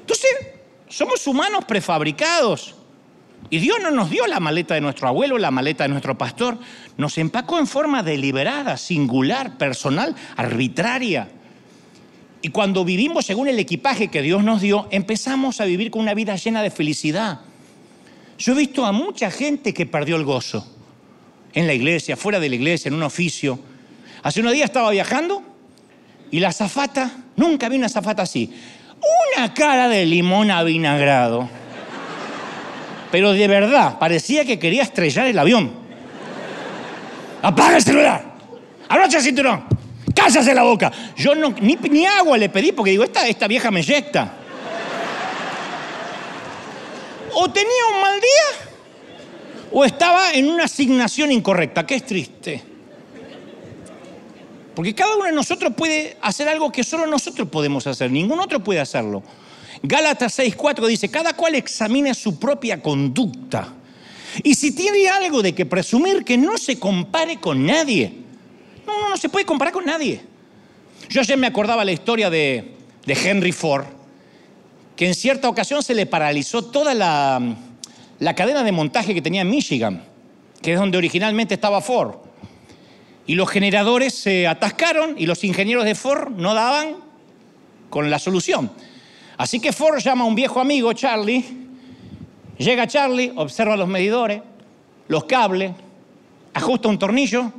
Entonces, Somos humanos prefabricados. Y Dios no nos dio la maleta de nuestro abuelo, la maleta de nuestro pastor. Nos empacó en forma deliberada, singular, personal, arbitraria. Y cuando vivimos según el equipaje que Dios nos dio, empezamos a vivir con una vida llena de felicidad. Yo he visto a mucha gente que perdió el gozo. En la iglesia, fuera de la iglesia, en un oficio. Hace unos días estaba viajando y la zafata, nunca vi una zafata así. Una cara de limón avinagrado. Pero de verdad, parecía que quería estrellar el avión. Apaga el celular. Abrocha el cinturón. Cállase la boca. Yo no, ni, agua le pedí porque digo, esta, esta vieja me eyecta. O tenía un mal día o estaba en una asignación incorrecta, que es triste. Porque cada uno de nosotros puede hacer algo que solo nosotros podemos hacer, ningún otro puede hacerlo. Gálatas 6:4 dice, cada cual examine su propia conducta. Y si tiene algo de que presumir, que no se compare con nadie. No, no, no se puede comparar con nadie. Yo ayer me acordaba la historia de, Henry Ford, que en cierta ocasión se le paralizó toda la, la cadena de montaje que tenía en Michigan, que es donde originalmente estaba Ford. Y los generadores se atascaron y los ingenieros de Ford no daban con la solución. Así que Ford llama a un viejo amigo, Charlie. Llega Charlie, observa los medidores, los cables, ajusta un tornillo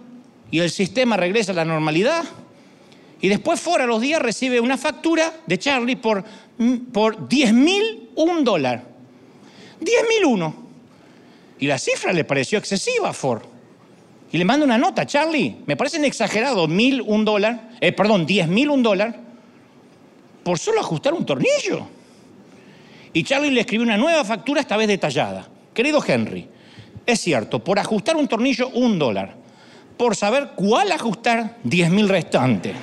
y el sistema regresa a la normalidad. Y después Ford a los días recibe una factura de Charlie por, por 10 mil un dólar. 10 mil uno. Y la cifra le pareció excesiva a Ford. Y le manda una nota, Charlie, me parecen exagerados mil un dólar, eh, perdón, 10 mil un dólar, por solo ajustar un tornillo. Y Charlie le escribió una nueva factura, esta vez detallada. Querido Henry, es cierto, por ajustar un tornillo, un dólar. Por saber cuál ajustar, 10 mil restantes.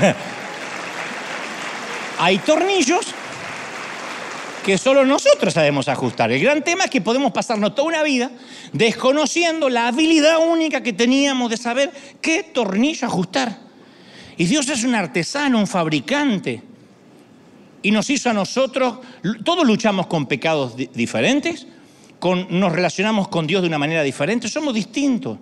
[LAUGHS] Hay tornillos que solo nosotros sabemos ajustar. El gran tema es que podemos pasarnos toda una vida desconociendo la habilidad única que teníamos de saber qué tornillo ajustar. Y Dios es un artesano, un fabricante. Y nos hizo a nosotros, todos luchamos con pecados diferentes, con, nos relacionamos con Dios de una manera diferente, somos distintos.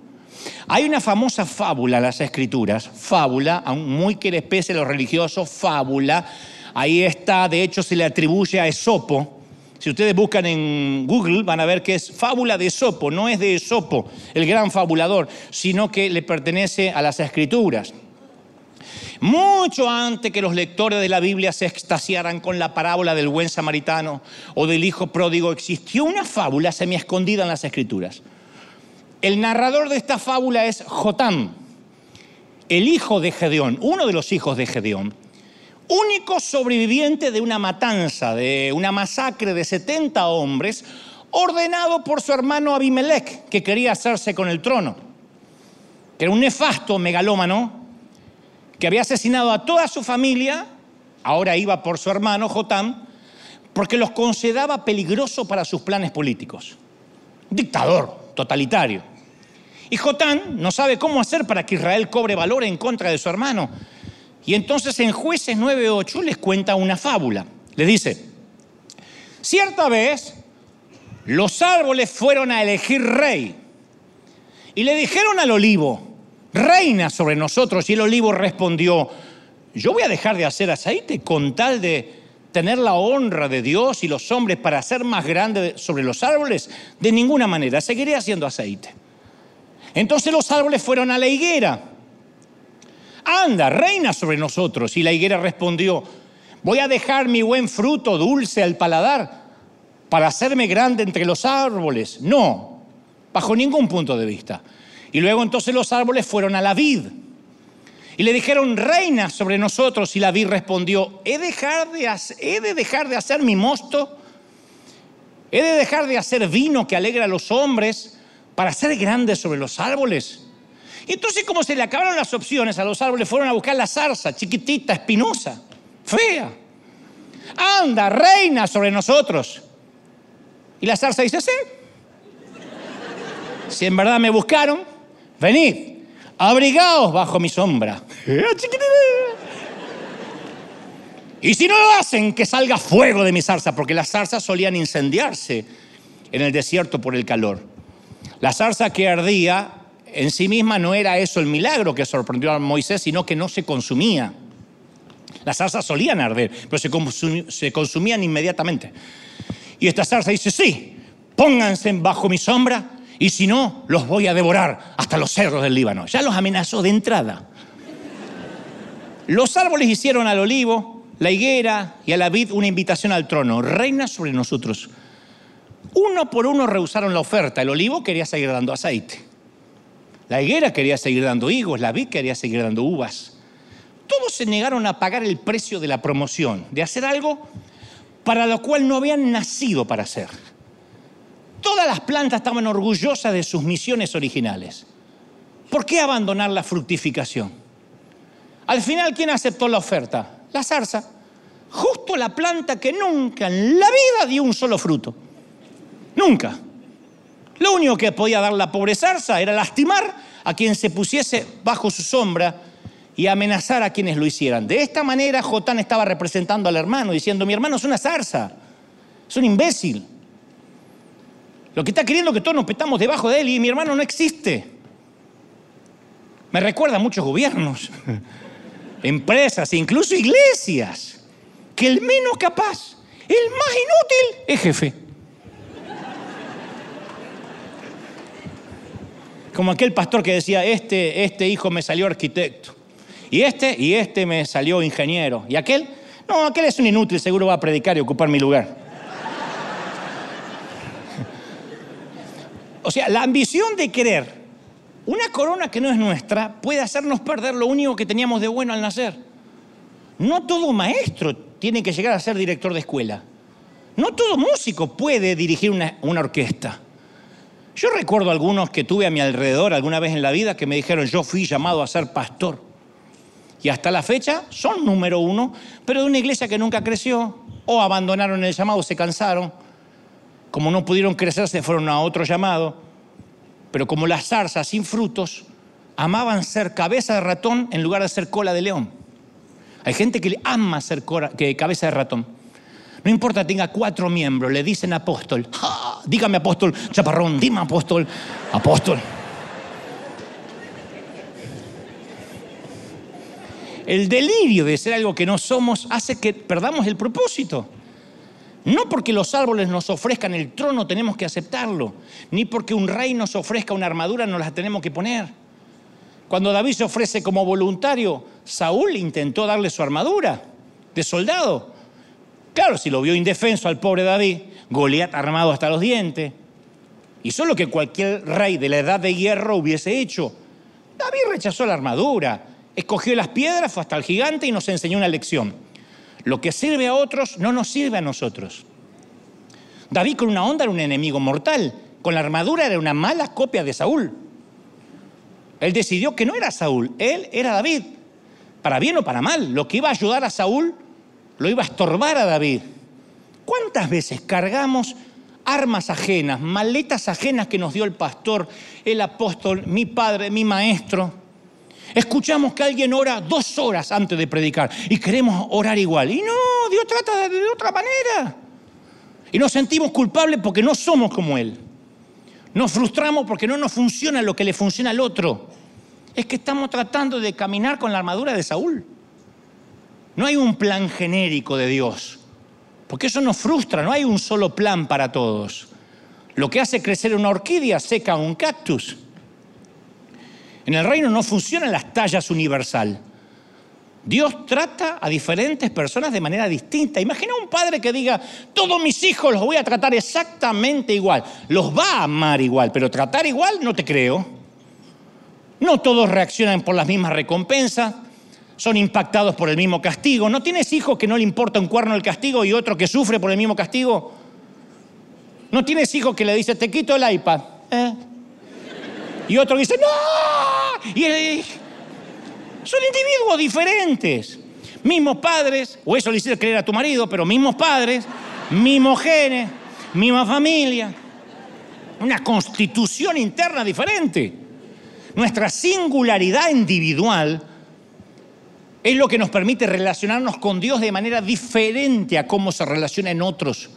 Hay una famosa fábula en las escrituras, fábula, aún muy que especie los religiosos, fábula, Ahí está, de hecho se le atribuye a Esopo. Si ustedes buscan en Google van a ver que es fábula de Esopo, no es de Esopo, el gran fabulador, sino que le pertenece a las escrituras. Mucho antes que los lectores de la Biblia se extasiaran con la parábola del buen samaritano o del hijo pródigo, existió una fábula semi escondida en las escrituras. El narrador de esta fábula es Jotam, el hijo de Gedeón, uno de los hijos de Gedeón único sobreviviente de una matanza, de una masacre de 70 hombres, ordenado por su hermano Abimelech, que quería hacerse con el trono, que era un nefasto megalómano, que había asesinado a toda su familia, ahora iba por su hermano Jotam, porque los consideraba peligroso para sus planes políticos. Dictador, totalitario. Y Jotán no sabe cómo hacer para que Israel cobre valor en contra de su hermano. Y entonces en jueces 9.8 les cuenta una fábula. Les dice, cierta vez los árboles fueron a elegir rey y le dijeron al olivo, reina sobre nosotros. Y el olivo respondió, yo voy a dejar de hacer aceite con tal de tener la honra de Dios y los hombres para ser más grande sobre los árboles. De ninguna manera, seguiré haciendo aceite. Entonces los árboles fueron a la higuera anda, reina sobre nosotros. Y la higuera respondió, voy a dejar mi buen fruto dulce al paladar para hacerme grande entre los árboles. No, bajo ningún punto de vista. Y luego entonces los árboles fueron a la vid. Y le dijeron, reina sobre nosotros. Y la vid respondió, ¿he, dejar de ¿he de dejar de hacer mi mosto? ¿He de dejar de hacer vino que alegra a los hombres para ser grande sobre los árboles? Entonces como se le acabaron las opciones a los árboles, fueron a buscar la zarza, chiquitita, espinosa, fea. Anda, reina sobre nosotros. Y la zarza dice, sí. Si en verdad me buscaron, venid, abrigaos bajo mi sombra. Y si no lo hacen, que salga fuego de mi zarza, porque las zarzas solían incendiarse en el desierto por el calor. La zarza que ardía en sí misma no era eso el milagro que sorprendió a Moisés, sino que no se consumía. Las zarzas solían arder, pero se, consumían inmediatamente. Y esta zarza dice, sí, pónganse bajo mi sombra y si no, los voy a devorar hasta los cerros del Líbano. Ya los amenazó de entrada. Los árboles hicieron al olivo, la higuera y a la vid una invitación al trono. Reina sobre nosotros. Uno por uno rehusaron la oferta. El olivo quería seguir dando aceite. La higuera quería seguir dando higos, la vid quería seguir dando uvas. Todos se negaron a pagar el precio de la promoción, de hacer algo para lo cual no habían nacido para hacer. Todas las plantas estaban orgullosas de sus misiones originales. ¿Por qué abandonar la fructificación? Al final, ¿quién aceptó la oferta? La zarza. Justo la planta que nunca en la vida dio un solo fruto. Nunca. Lo único que podía dar la pobre zarza era lastimar a quien se pusiese bajo su sombra y amenazar a quienes lo hicieran. De esta manera Jotán estaba representando al hermano, diciendo, mi hermano es una zarza, es un imbécil. Lo que está queriendo que todos nos petamos debajo de él y mi hermano no existe. Me recuerda a muchos gobiernos, [LAUGHS] empresas, incluso iglesias, que el menos capaz, el más inútil, es jefe. Como aquel pastor que decía, este, este hijo me salió arquitecto. Y este, y este me salió ingeniero. ¿Y aquel? No, aquel es un inútil, seguro va a predicar y ocupar mi lugar. [LAUGHS] o sea, la ambición de querer una corona que no es nuestra puede hacernos perder lo único que teníamos de bueno al nacer. No todo maestro tiene que llegar a ser director de escuela. No todo músico puede dirigir una, una orquesta. Yo recuerdo algunos que tuve a mi alrededor alguna vez en la vida que me dijeron, yo fui llamado a ser pastor. Y hasta la fecha son número uno, pero de una iglesia que nunca creció, o abandonaron el llamado, se cansaron. Como no pudieron crecer, se fueron a otro llamado. Pero como las zarzas sin frutos, amaban ser cabeza de ratón en lugar de ser cola de león. Hay gente que ama ser cabeza de ratón. No importa, tenga cuatro miembros, le dicen apóstol. Dígame apóstol, chaparrón, dime apóstol, apóstol. El delirio de ser algo que no somos hace que perdamos el propósito. No porque los árboles nos ofrezcan el trono tenemos que aceptarlo, ni porque un rey nos ofrezca una armadura nos la tenemos que poner. Cuando David se ofrece como voluntario, Saúl intentó darle su armadura de soldado, Claro, si lo vio indefenso al pobre David, Goliat armado hasta los dientes, hizo lo que cualquier rey de la edad de hierro hubiese hecho. David rechazó la armadura, escogió las piedras, fue hasta el gigante y nos enseñó una lección. Lo que sirve a otros no nos sirve a nosotros. David con una onda era un enemigo mortal, con la armadura era una mala copia de Saúl. Él decidió que no era Saúl, él era David, para bien o para mal. Lo que iba a ayudar a Saúl lo iba a estorbar a David. ¿Cuántas veces cargamos armas ajenas, maletas ajenas que nos dio el pastor, el apóstol, mi padre, mi maestro? Escuchamos que alguien ora dos horas antes de predicar y queremos orar igual. Y no, Dios trata de, otra manera. Y nos sentimos culpables porque no somos como Él. Nos frustramos porque no nos funciona lo que le funciona al otro. Es que estamos tratando de caminar con la armadura de Saúl. No hay un plan genérico de Dios, porque eso nos frustra, no hay un solo plan para todos. Lo que hace crecer una orquídea seca un cactus. En el reino no funcionan las tallas universal. Dios trata a diferentes personas de manera distinta. Imagina un padre que diga, todos mis hijos los voy a tratar exactamente igual. Los va a amar igual, pero tratar igual no te creo. No todos reaccionan por las mismas recompensas son impactados por el mismo castigo. ¿No tienes hijos que no le importa un cuerno el castigo y otro que sufre por el mismo castigo? ¿No tienes hijos que le dice, te quito el iPad? ¿eh? Y otro dice, no. Y, son individuos diferentes. Mismos padres, o eso le hiciste creer a tu marido, pero mismos padres, mismos genes, misma familia. Una constitución interna diferente. Nuestra singularidad individual Es lo que nos permite relacionarnos con Dios de manera diferente a cómo se relaciona en otros.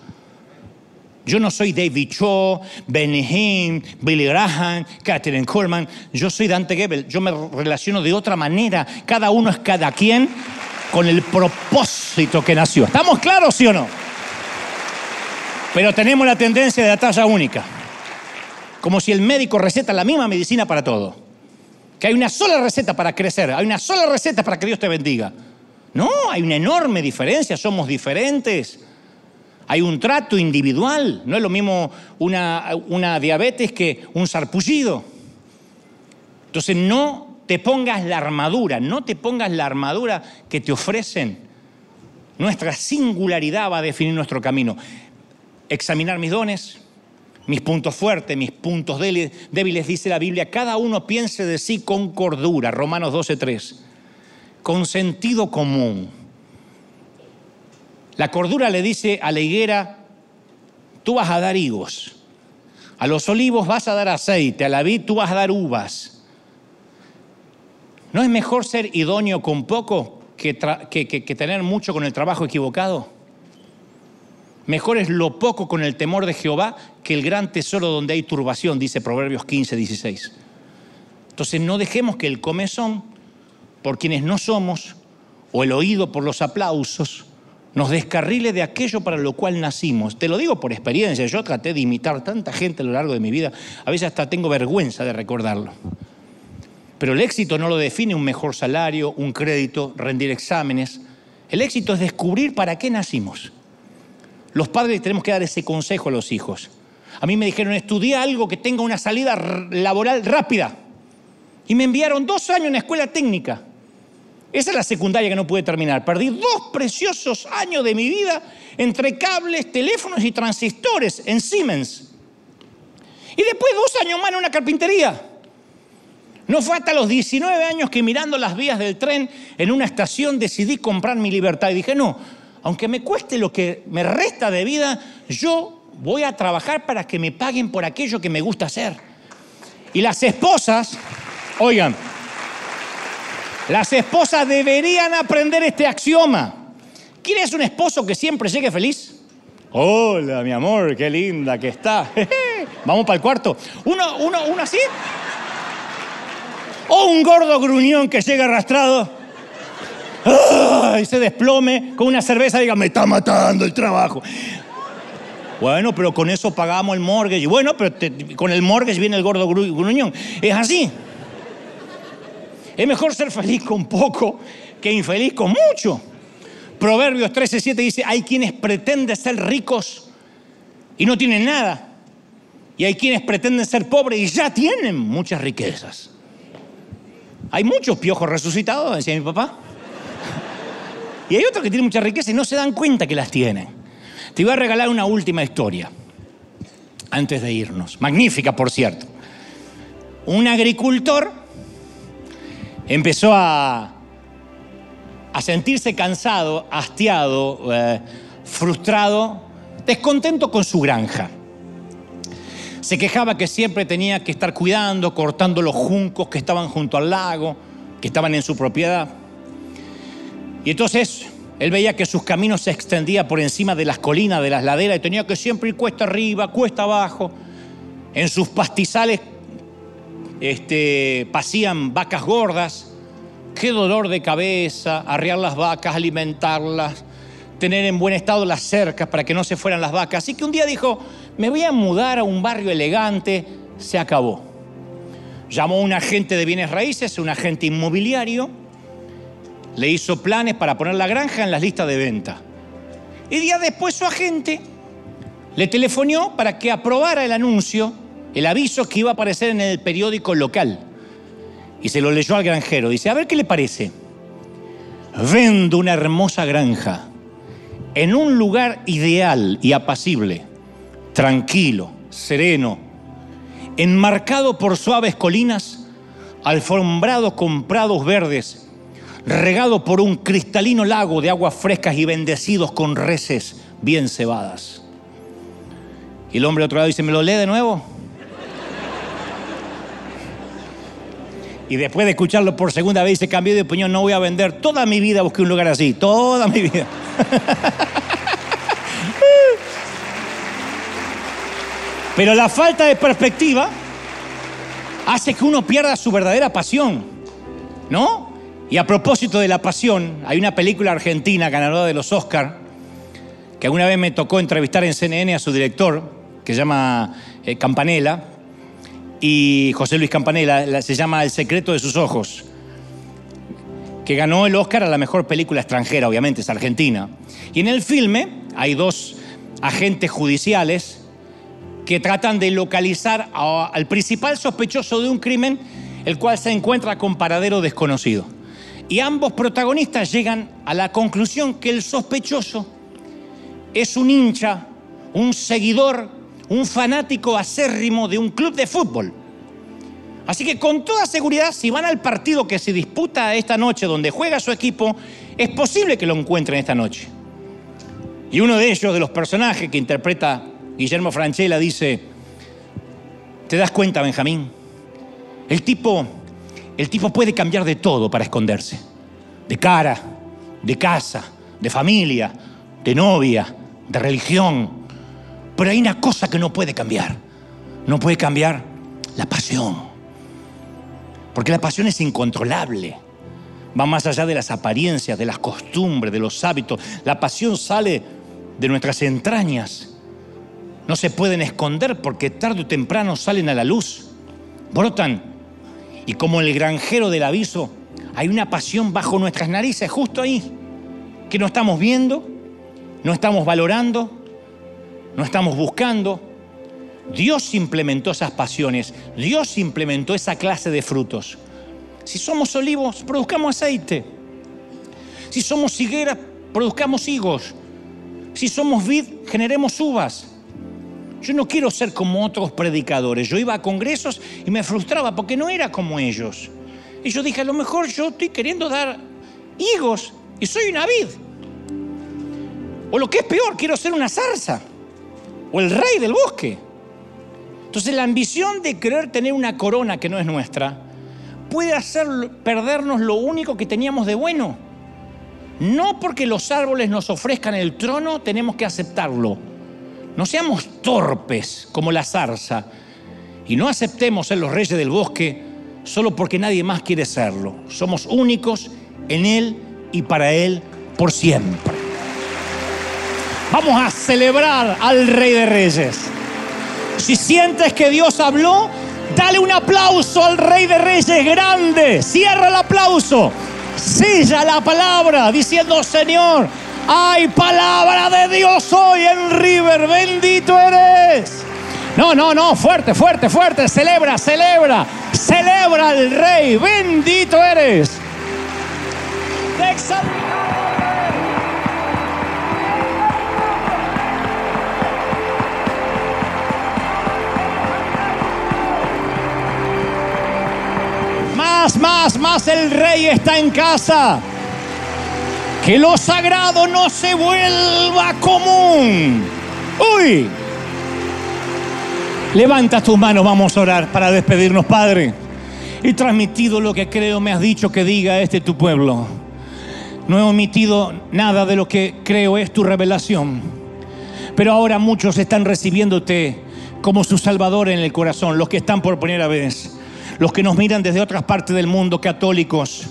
Yo no soy David Cho, Benny Hinn, Billy Graham, Catherine Coleman. Yo soy Dante Gebel. Yo me relaciono de otra manera. Cada uno es cada quien con el propósito que nació. ¿Estamos claros, sí o no? Pero tenemos la tendencia de la talla única. Como si el médico receta la misma medicina para todo. Que hay una sola receta para crecer, hay una sola receta para que Dios te bendiga. No, hay una enorme diferencia, somos diferentes. Hay un trato individual, no es lo mismo una, una diabetes que un sarpullido. Entonces no te pongas la armadura, no te pongas la armadura que te ofrecen. Nuestra singularidad va a definir nuestro camino. Examinar mis dones, mis puntos fuertes, mis puntos débiles, dice la Biblia, cada uno piense de sí con cordura, Romanos 12.3, con sentido común la cordura le dice a la higuera, tú vas a dar higos. A los olivos vas a dar aceite, a la vid tú vas a dar uvas. ¿No es mejor ser idóneo con poco que, que, tener mucho con el trabajo equivocado? Mejor es lo poco con el temor de Jehová que el gran tesoro donde hay turbación, dice Proverbios 15, 16. Entonces no dejemos que el comezón, por quienes no somos, o el oído por los aplausos, nos descarrile de aquello para lo cual nacimos. Te lo digo por experiencia, yo traté de imitar tanta gente a lo largo de mi vida, a veces hasta tengo vergüenza de recordarlo. Pero el éxito no lo define un mejor salario, un crédito, rendir exámenes. El éxito es descubrir para qué nacimos. Los padres tenemos que dar ese consejo a los hijos. A mí me dijeron, estudia algo que tenga una salida laboral rápida. Y me enviaron dos años en escuela técnica. Esa es la secundaria que no pude terminar. Perdí dos preciosos años de mi vida entre cables, teléfonos y transistores en Siemens. Y después dos años más en una carpintería. No fue hasta los 19 años que mirando las vías del tren en una estación decidí comprar mi libertad. Y dije, no, aunque me cueste lo que me resta de vida, yo voy a trabajar para que me paguen por aquello que me gusta hacer. Y las esposas, oigan, las esposas deberían aprender este axioma. ¿Quieres un esposo que siempre llegue feliz? Hola, mi amor, qué linda que está. [LAUGHS] Vamos para el cuarto. Uno, uno, uno así. O un gordo gruñón que llega arrastrado. Y se desplome con una cerveza y diga, me está matando el trabajo. Bueno, pero con eso pagamos el mortgage. Bueno, pero con el mortgage viene el gordo gruñón. Es así. Es mejor ser feliz con poco que infeliz con mucho. Proverbios 13:7 dice, hay quienes pretenden ser ricos y no tienen nada. Y hay quienes pretenden ser pobres y ya tienen muchas riquezas. Hay muchos piojos resucitados, decía mi papá. Y hay otros que tienen mucha riqueza y no se dan cuenta que las tienen. Te voy a regalar una última historia antes de irnos. Magnífica, por cierto. Un agricultor empezó a, sentirse cansado, hastiado, eh, frustrado, descontento con su granja. Se quejaba que siempre tenía que estar cuidando, cortando los juncos que estaban junto al lago, que estaban en su propiedad. Y entonces él veía que sus caminos se extendían por encima de las colinas, de las laderas, y tenía que siempre ir cuesta arriba, cuesta abajo. En sus pastizales este, pasían vacas gordas. Qué dolor de cabeza, arriar las vacas, alimentarlas, tener en buen estado las cercas para que no se fueran las vacas. Así que un día dijo, me voy a mudar a un barrio elegante, se acabó. Llamó a un agente de bienes raíces, un agente inmobiliario, le hizo planes para poner la granja en las listas de venta. Y día después su agente le telefonió para que aprobara el anuncio el aviso que iba a aparecer en el periódico local. Y se lo leyó al granjero. Dice, a ver qué le parece. Vendo una hermosa granja en un lugar ideal y apacible, tranquilo, sereno, enmarcado por suaves colinas, alfombrado con prados verdes, regado por un cristalino lago de aguas frescas y bendecidos con reses bien cebadas. Y el hombre otro lado dice, ¿me lo lee de nuevo? Y después de escucharlo por segunda vez se cambió de opinión, no voy a vender. Toda mi vida busqué un lugar así, toda mi vida. [LAUGHS] Pero la falta de perspectiva hace que uno pierda su verdadera pasión, ¿no? Y a propósito de la pasión, hay una película argentina ganadora de los Oscars que alguna vez me tocó entrevistar en CNN a su director, que se llama eh, Campanella, y José Luis Campanella, se llama El secreto de sus ojos, que ganó el Oscar a la mejor película extranjera, obviamente, es argentina. Y en el filme hay dos agentes judiciales que tratan de localizar al principal sospechoso de un crimen, el cual se encuentra con paradero desconocido. Y ambos protagonistas llegan a la conclusión que el sospechoso es un hincha, un seguidor, un fanático acérrimo de un club de fútbol. Así que con toda seguridad, si van al partido que se disputa esta noche donde juega su equipo, es posible que lo encuentren esta noche. Y uno de ellos, de los personajes que interpreta Guillermo Franchella dice, ¿te das cuenta, Benjamín? El tipo, el tipo puede cambiar de todo para esconderse. De cara, de casa, de familia, de novia, de religión. Pero hay una cosa que no puede cambiar. No puede cambiar la pasión. Porque la pasión es incontrolable. Va más allá de las apariencias, de las costumbres, de los hábitos. La pasión sale de nuestras entrañas no se pueden esconder porque tarde o temprano salen a la luz, brotan. Y como el granjero del aviso, hay una pasión bajo nuestras narices, justo ahí, que no estamos viendo, no estamos valorando, no estamos buscando. Dios implementó esas pasiones, Dios implementó esa clase de frutos. Si somos olivos, produzcamos aceite. Si somos higueras, produzcamos higos. Si somos vid, generemos uvas. Yo no quiero ser como otros predicadores. Yo iba a congresos y me frustraba porque no era como ellos. Y yo dije, a lo mejor yo estoy queriendo dar higos y soy una vid. O lo que es peor, quiero ser una zarza. O el rey del bosque. Entonces la ambición de querer tener una corona que no es nuestra puede hacer perdernos lo único que teníamos de bueno. No porque los árboles nos ofrezcan el trono tenemos que aceptarlo no seamos torpes como la zarza y no aceptemos ser los reyes del bosque solo porque nadie más quiere serlo. Somos únicos en Él y para Él por siempre. Vamos a celebrar al Rey de Reyes. Si sientes que Dios habló, dale un aplauso al Rey de Reyes grande. Cierra el aplauso. Sella la palabra diciendo, Señor, hay palabra de Dios hoy en River. Bendito eres. No, no, no, fuerte, fuerte, fuerte. Celebra, celebra. Celebra al Rey. Bendito eres. Más, más, más el Rey está en casa. Que lo sagrado no se vuelva común. Uy. Levanta tus manos, vamos a orar para despedirnos, Padre. He transmitido lo que creo me has dicho que diga este tu pueblo. No he omitido nada de lo que creo es tu revelación. Pero ahora muchos están recibiéndote como su Salvador en el corazón, los que están por primera vez, los que nos miran desde otras partes del mundo, católicos,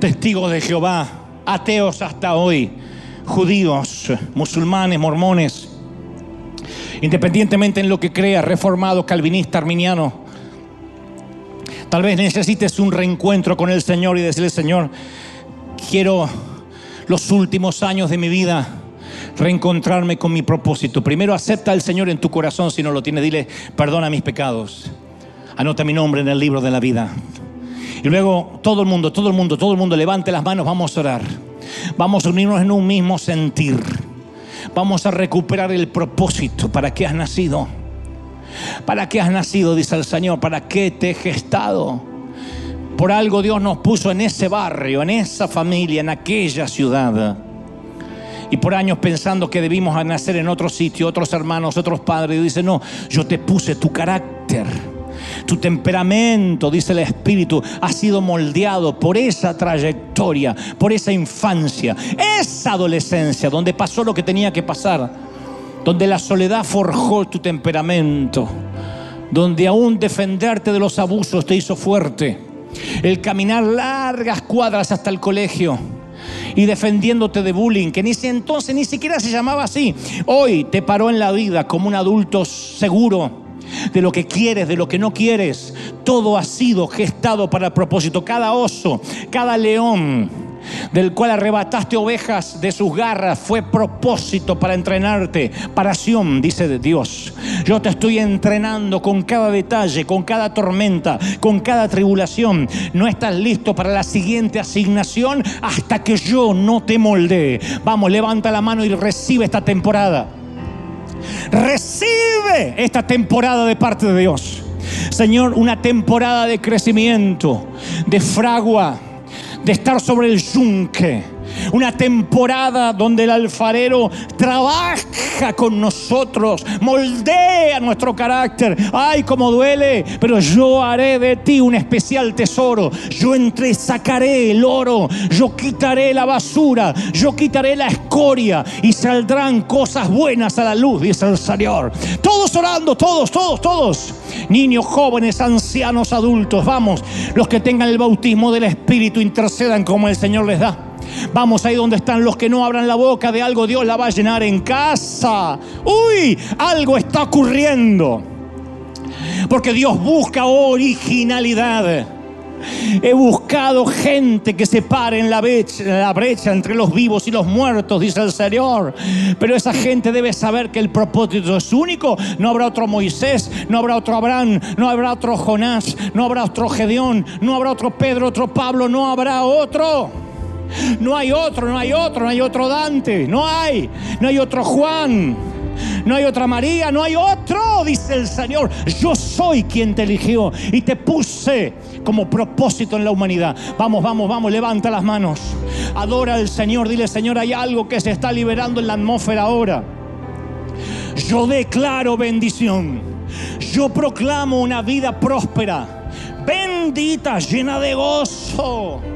testigos de Jehová, ateos hasta hoy, judíos, musulmanes, mormones, independientemente en lo que crea, reformado, calvinista, arminiano. Tal vez necesites un reencuentro con el Señor y decirle, Señor, quiero los últimos años de mi vida reencontrarme con mi propósito. Primero acepta al Señor en tu corazón si no lo tiene. Dile, perdona mis pecados. Anota mi nombre en el libro de la vida. Y luego todo el mundo, todo el mundo, todo el mundo levante las manos, vamos a orar. Vamos a unirnos en un mismo sentir. Vamos a recuperar el propósito para que has nacido. ¿Para qué has nacido? Dice el Señor. ¿Para qué te he gestado? Por algo Dios nos puso en ese barrio, en esa familia, en aquella ciudad. Y por años pensando que debimos nacer en otro sitio, otros hermanos, otros padres. Y dice, no, yo te puse tu carácter Tu temperamento, dice el Espíritu, ha sido moldeado por esa trayectoria, por esa infancia, esa adolescencia donde pasó lo que tenía que pasar, donde la soledad forjó tu temperamento, donde aún defenderte de los abusos te hizo fuerte, el caminar largas cuadras hasta el colegio y defendiéndote de bullying, que ni entonces ni siquiera se llamaba así. Hoy te paró en la vida como un adulto seguro de lo que quieres, de lo que no quieres. Todo ha sido gestado para el propósito. Cada oso, cada león del cual arrebataste ovejas de sus garras, fue propósito para entrenarte, paración, dice Dios. Yo te estoy entrenando con cada detalle, con cada tormenta, con cada tribulación. No estás listo para la siguiente asignación hasta que yo no te moldee. Vamos, levanta la mano y recibe esta temporada. Recibe esta temporada de parte de Dios. Señor, una temporada de crecimiento, de fragua, de estar sobre el yunque una temporada donde el alfarero trabaja con nosotros, moldea nuestro carácter. Ay, cómo duele, pero yo haré de ti un especial tesoro. Yo sacaré el oro, yo quitaré la basura, yo quitaré la escoria y saldrán cosas buenas a la luz, dice el Señor. Todos orando, todos, todos, todos. Niños, jóvenes, ancianos, adultos, vamos, los que tengan el bautismo del Espíritu intercedan como el Señor les da. Vamos ahí donde están los que no abran la boca de algo, Dios la va a llenar en casa. Uy, algo está ocurriendo. Porque Dios busca originalidad. He buscado gente que se pare en la brecha, la brecha, entre los vivos y los muertos, dice el Señor. Pero esa gente debe saber que el propósito es único. No habrá otro Moisés, no habrá otro Abraham, no habrá otro Jonás, no habrá otro Gedeón, no habrá otro Pedro, otro Pablo, no habrá otro. No hay otro, no hay otro, no hay otro Dante, no hay, no hay otro Juan, no hay otra María, no hay otro, dice el Señor. Yo soy quien te eligió y te puse como propósito en la humanidad. Vamos, vamos, vamos, levanta las manos. Adora al Señor, dile Señor, hay algo que se está liberando en la atmósfera ahora. Yo declaro bendición. Yo proclamo una vida próspera, bendita, llena de gozo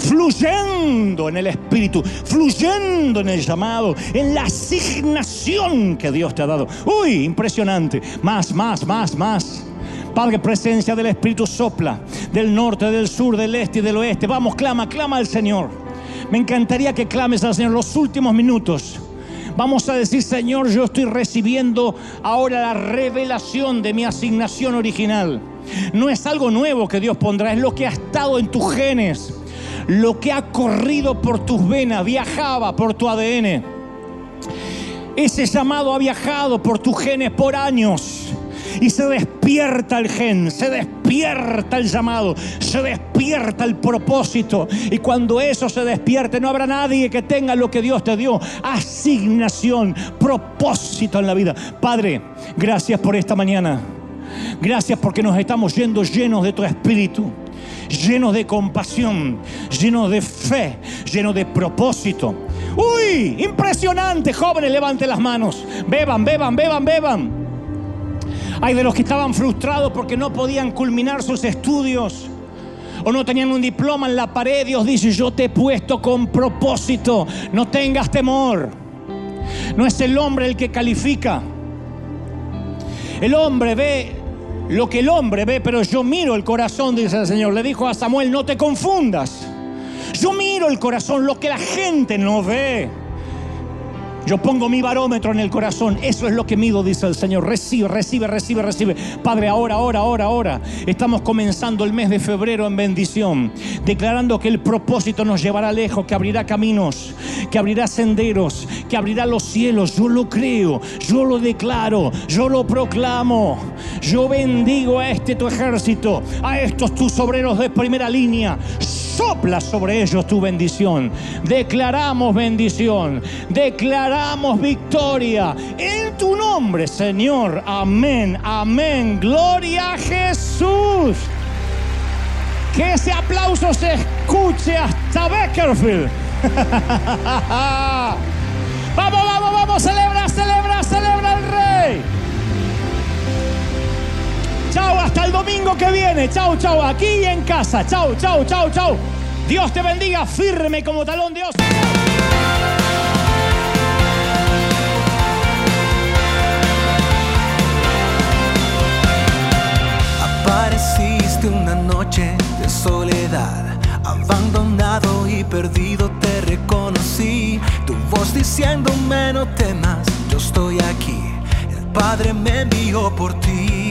fluyendo en el Espíritu, fluyendo en el llamado, en la asignación que Dios te ha dado. Uy, impresionante. Más, más, más, más. Padre, presencia del Espíritu sopla del norte, del sur, del este y del oeste. Vamos, clama, clama al Señor. Me encantaría que clames al Señor los últimos minutos. Vamos a decir, Señor, yo estoy recibiendo ahora la revelación de mi asignación original. No es algo nuevo que Dios pondrá, es lo que ha estado en tus genes lo que ha corrido por tus venas, viajaba por tu ADN. Ese llamado ha viajado por tus genes por años. Y se despierta el gen, se despierta el llamado, se despierta el propósito. Y cuando eso se despierte, no habrá nadie que tenga lo que Dios te dio. Asignación, propósito en la vida. Padre, gracias por esta mañana. Gracias porque nos estamos yendo llenos de tu espíritu llenos de compasión, llenos de fe, llenos de propósito. Uy, impresionante, jóvenes, levanten las manos. Beban, beban, beban, beban. Hay de los que estaban frustrados porque no podían culminar sus estudios o no tenían un diploma en la pared. Dios dice, yo te he puesto con propósito, no tengas temor. No es el hombre el que califica. El hombre ve lo que el hombre ve, pero yo miro el corazón, dice el Señor. Le dijo a Samuel, no te confundas. Yo miro el corazón, lo que la gente no ve. Yo pongo mi barómetro en el corazón. Eso es lo que mido, dice el Señor. Recibe, recibe, recibe, recibe. Padre, ahora, ahora, ahora, ahora. Estamos comenzando el mes de febrero en bendición. Declarando que el propósito nos llevará lejos, que abrirá caminos, que abrirá senderos, que abrirá los cielos. Yo lo creo, yo lo declaro, yo lo proclamo. Yo bendigo a este tu ejército, a estos tus obreros de primera línea sopla sobre ellos tu bendición. Declaramos bendición, declaramos victoria en tu nombre, Señor. Amén, amén. Gloria a Jesús. Que ese aplauso se escuche hasta Beckerfield. [LAUGHS] vamos, vamos, vamos, celebra, celebra, celebra el rey. Chao, hasta el domingo que viene. Chau, chau, aquí en casa. Chau, chau, chau, chau. Dios te bendiga firme como talón Dios. Apareciste una noche de soledad, abandonado y perdido te reconocí. Tu voz diciéndome no temas, yo estoy aquí. El Padre me envió por ti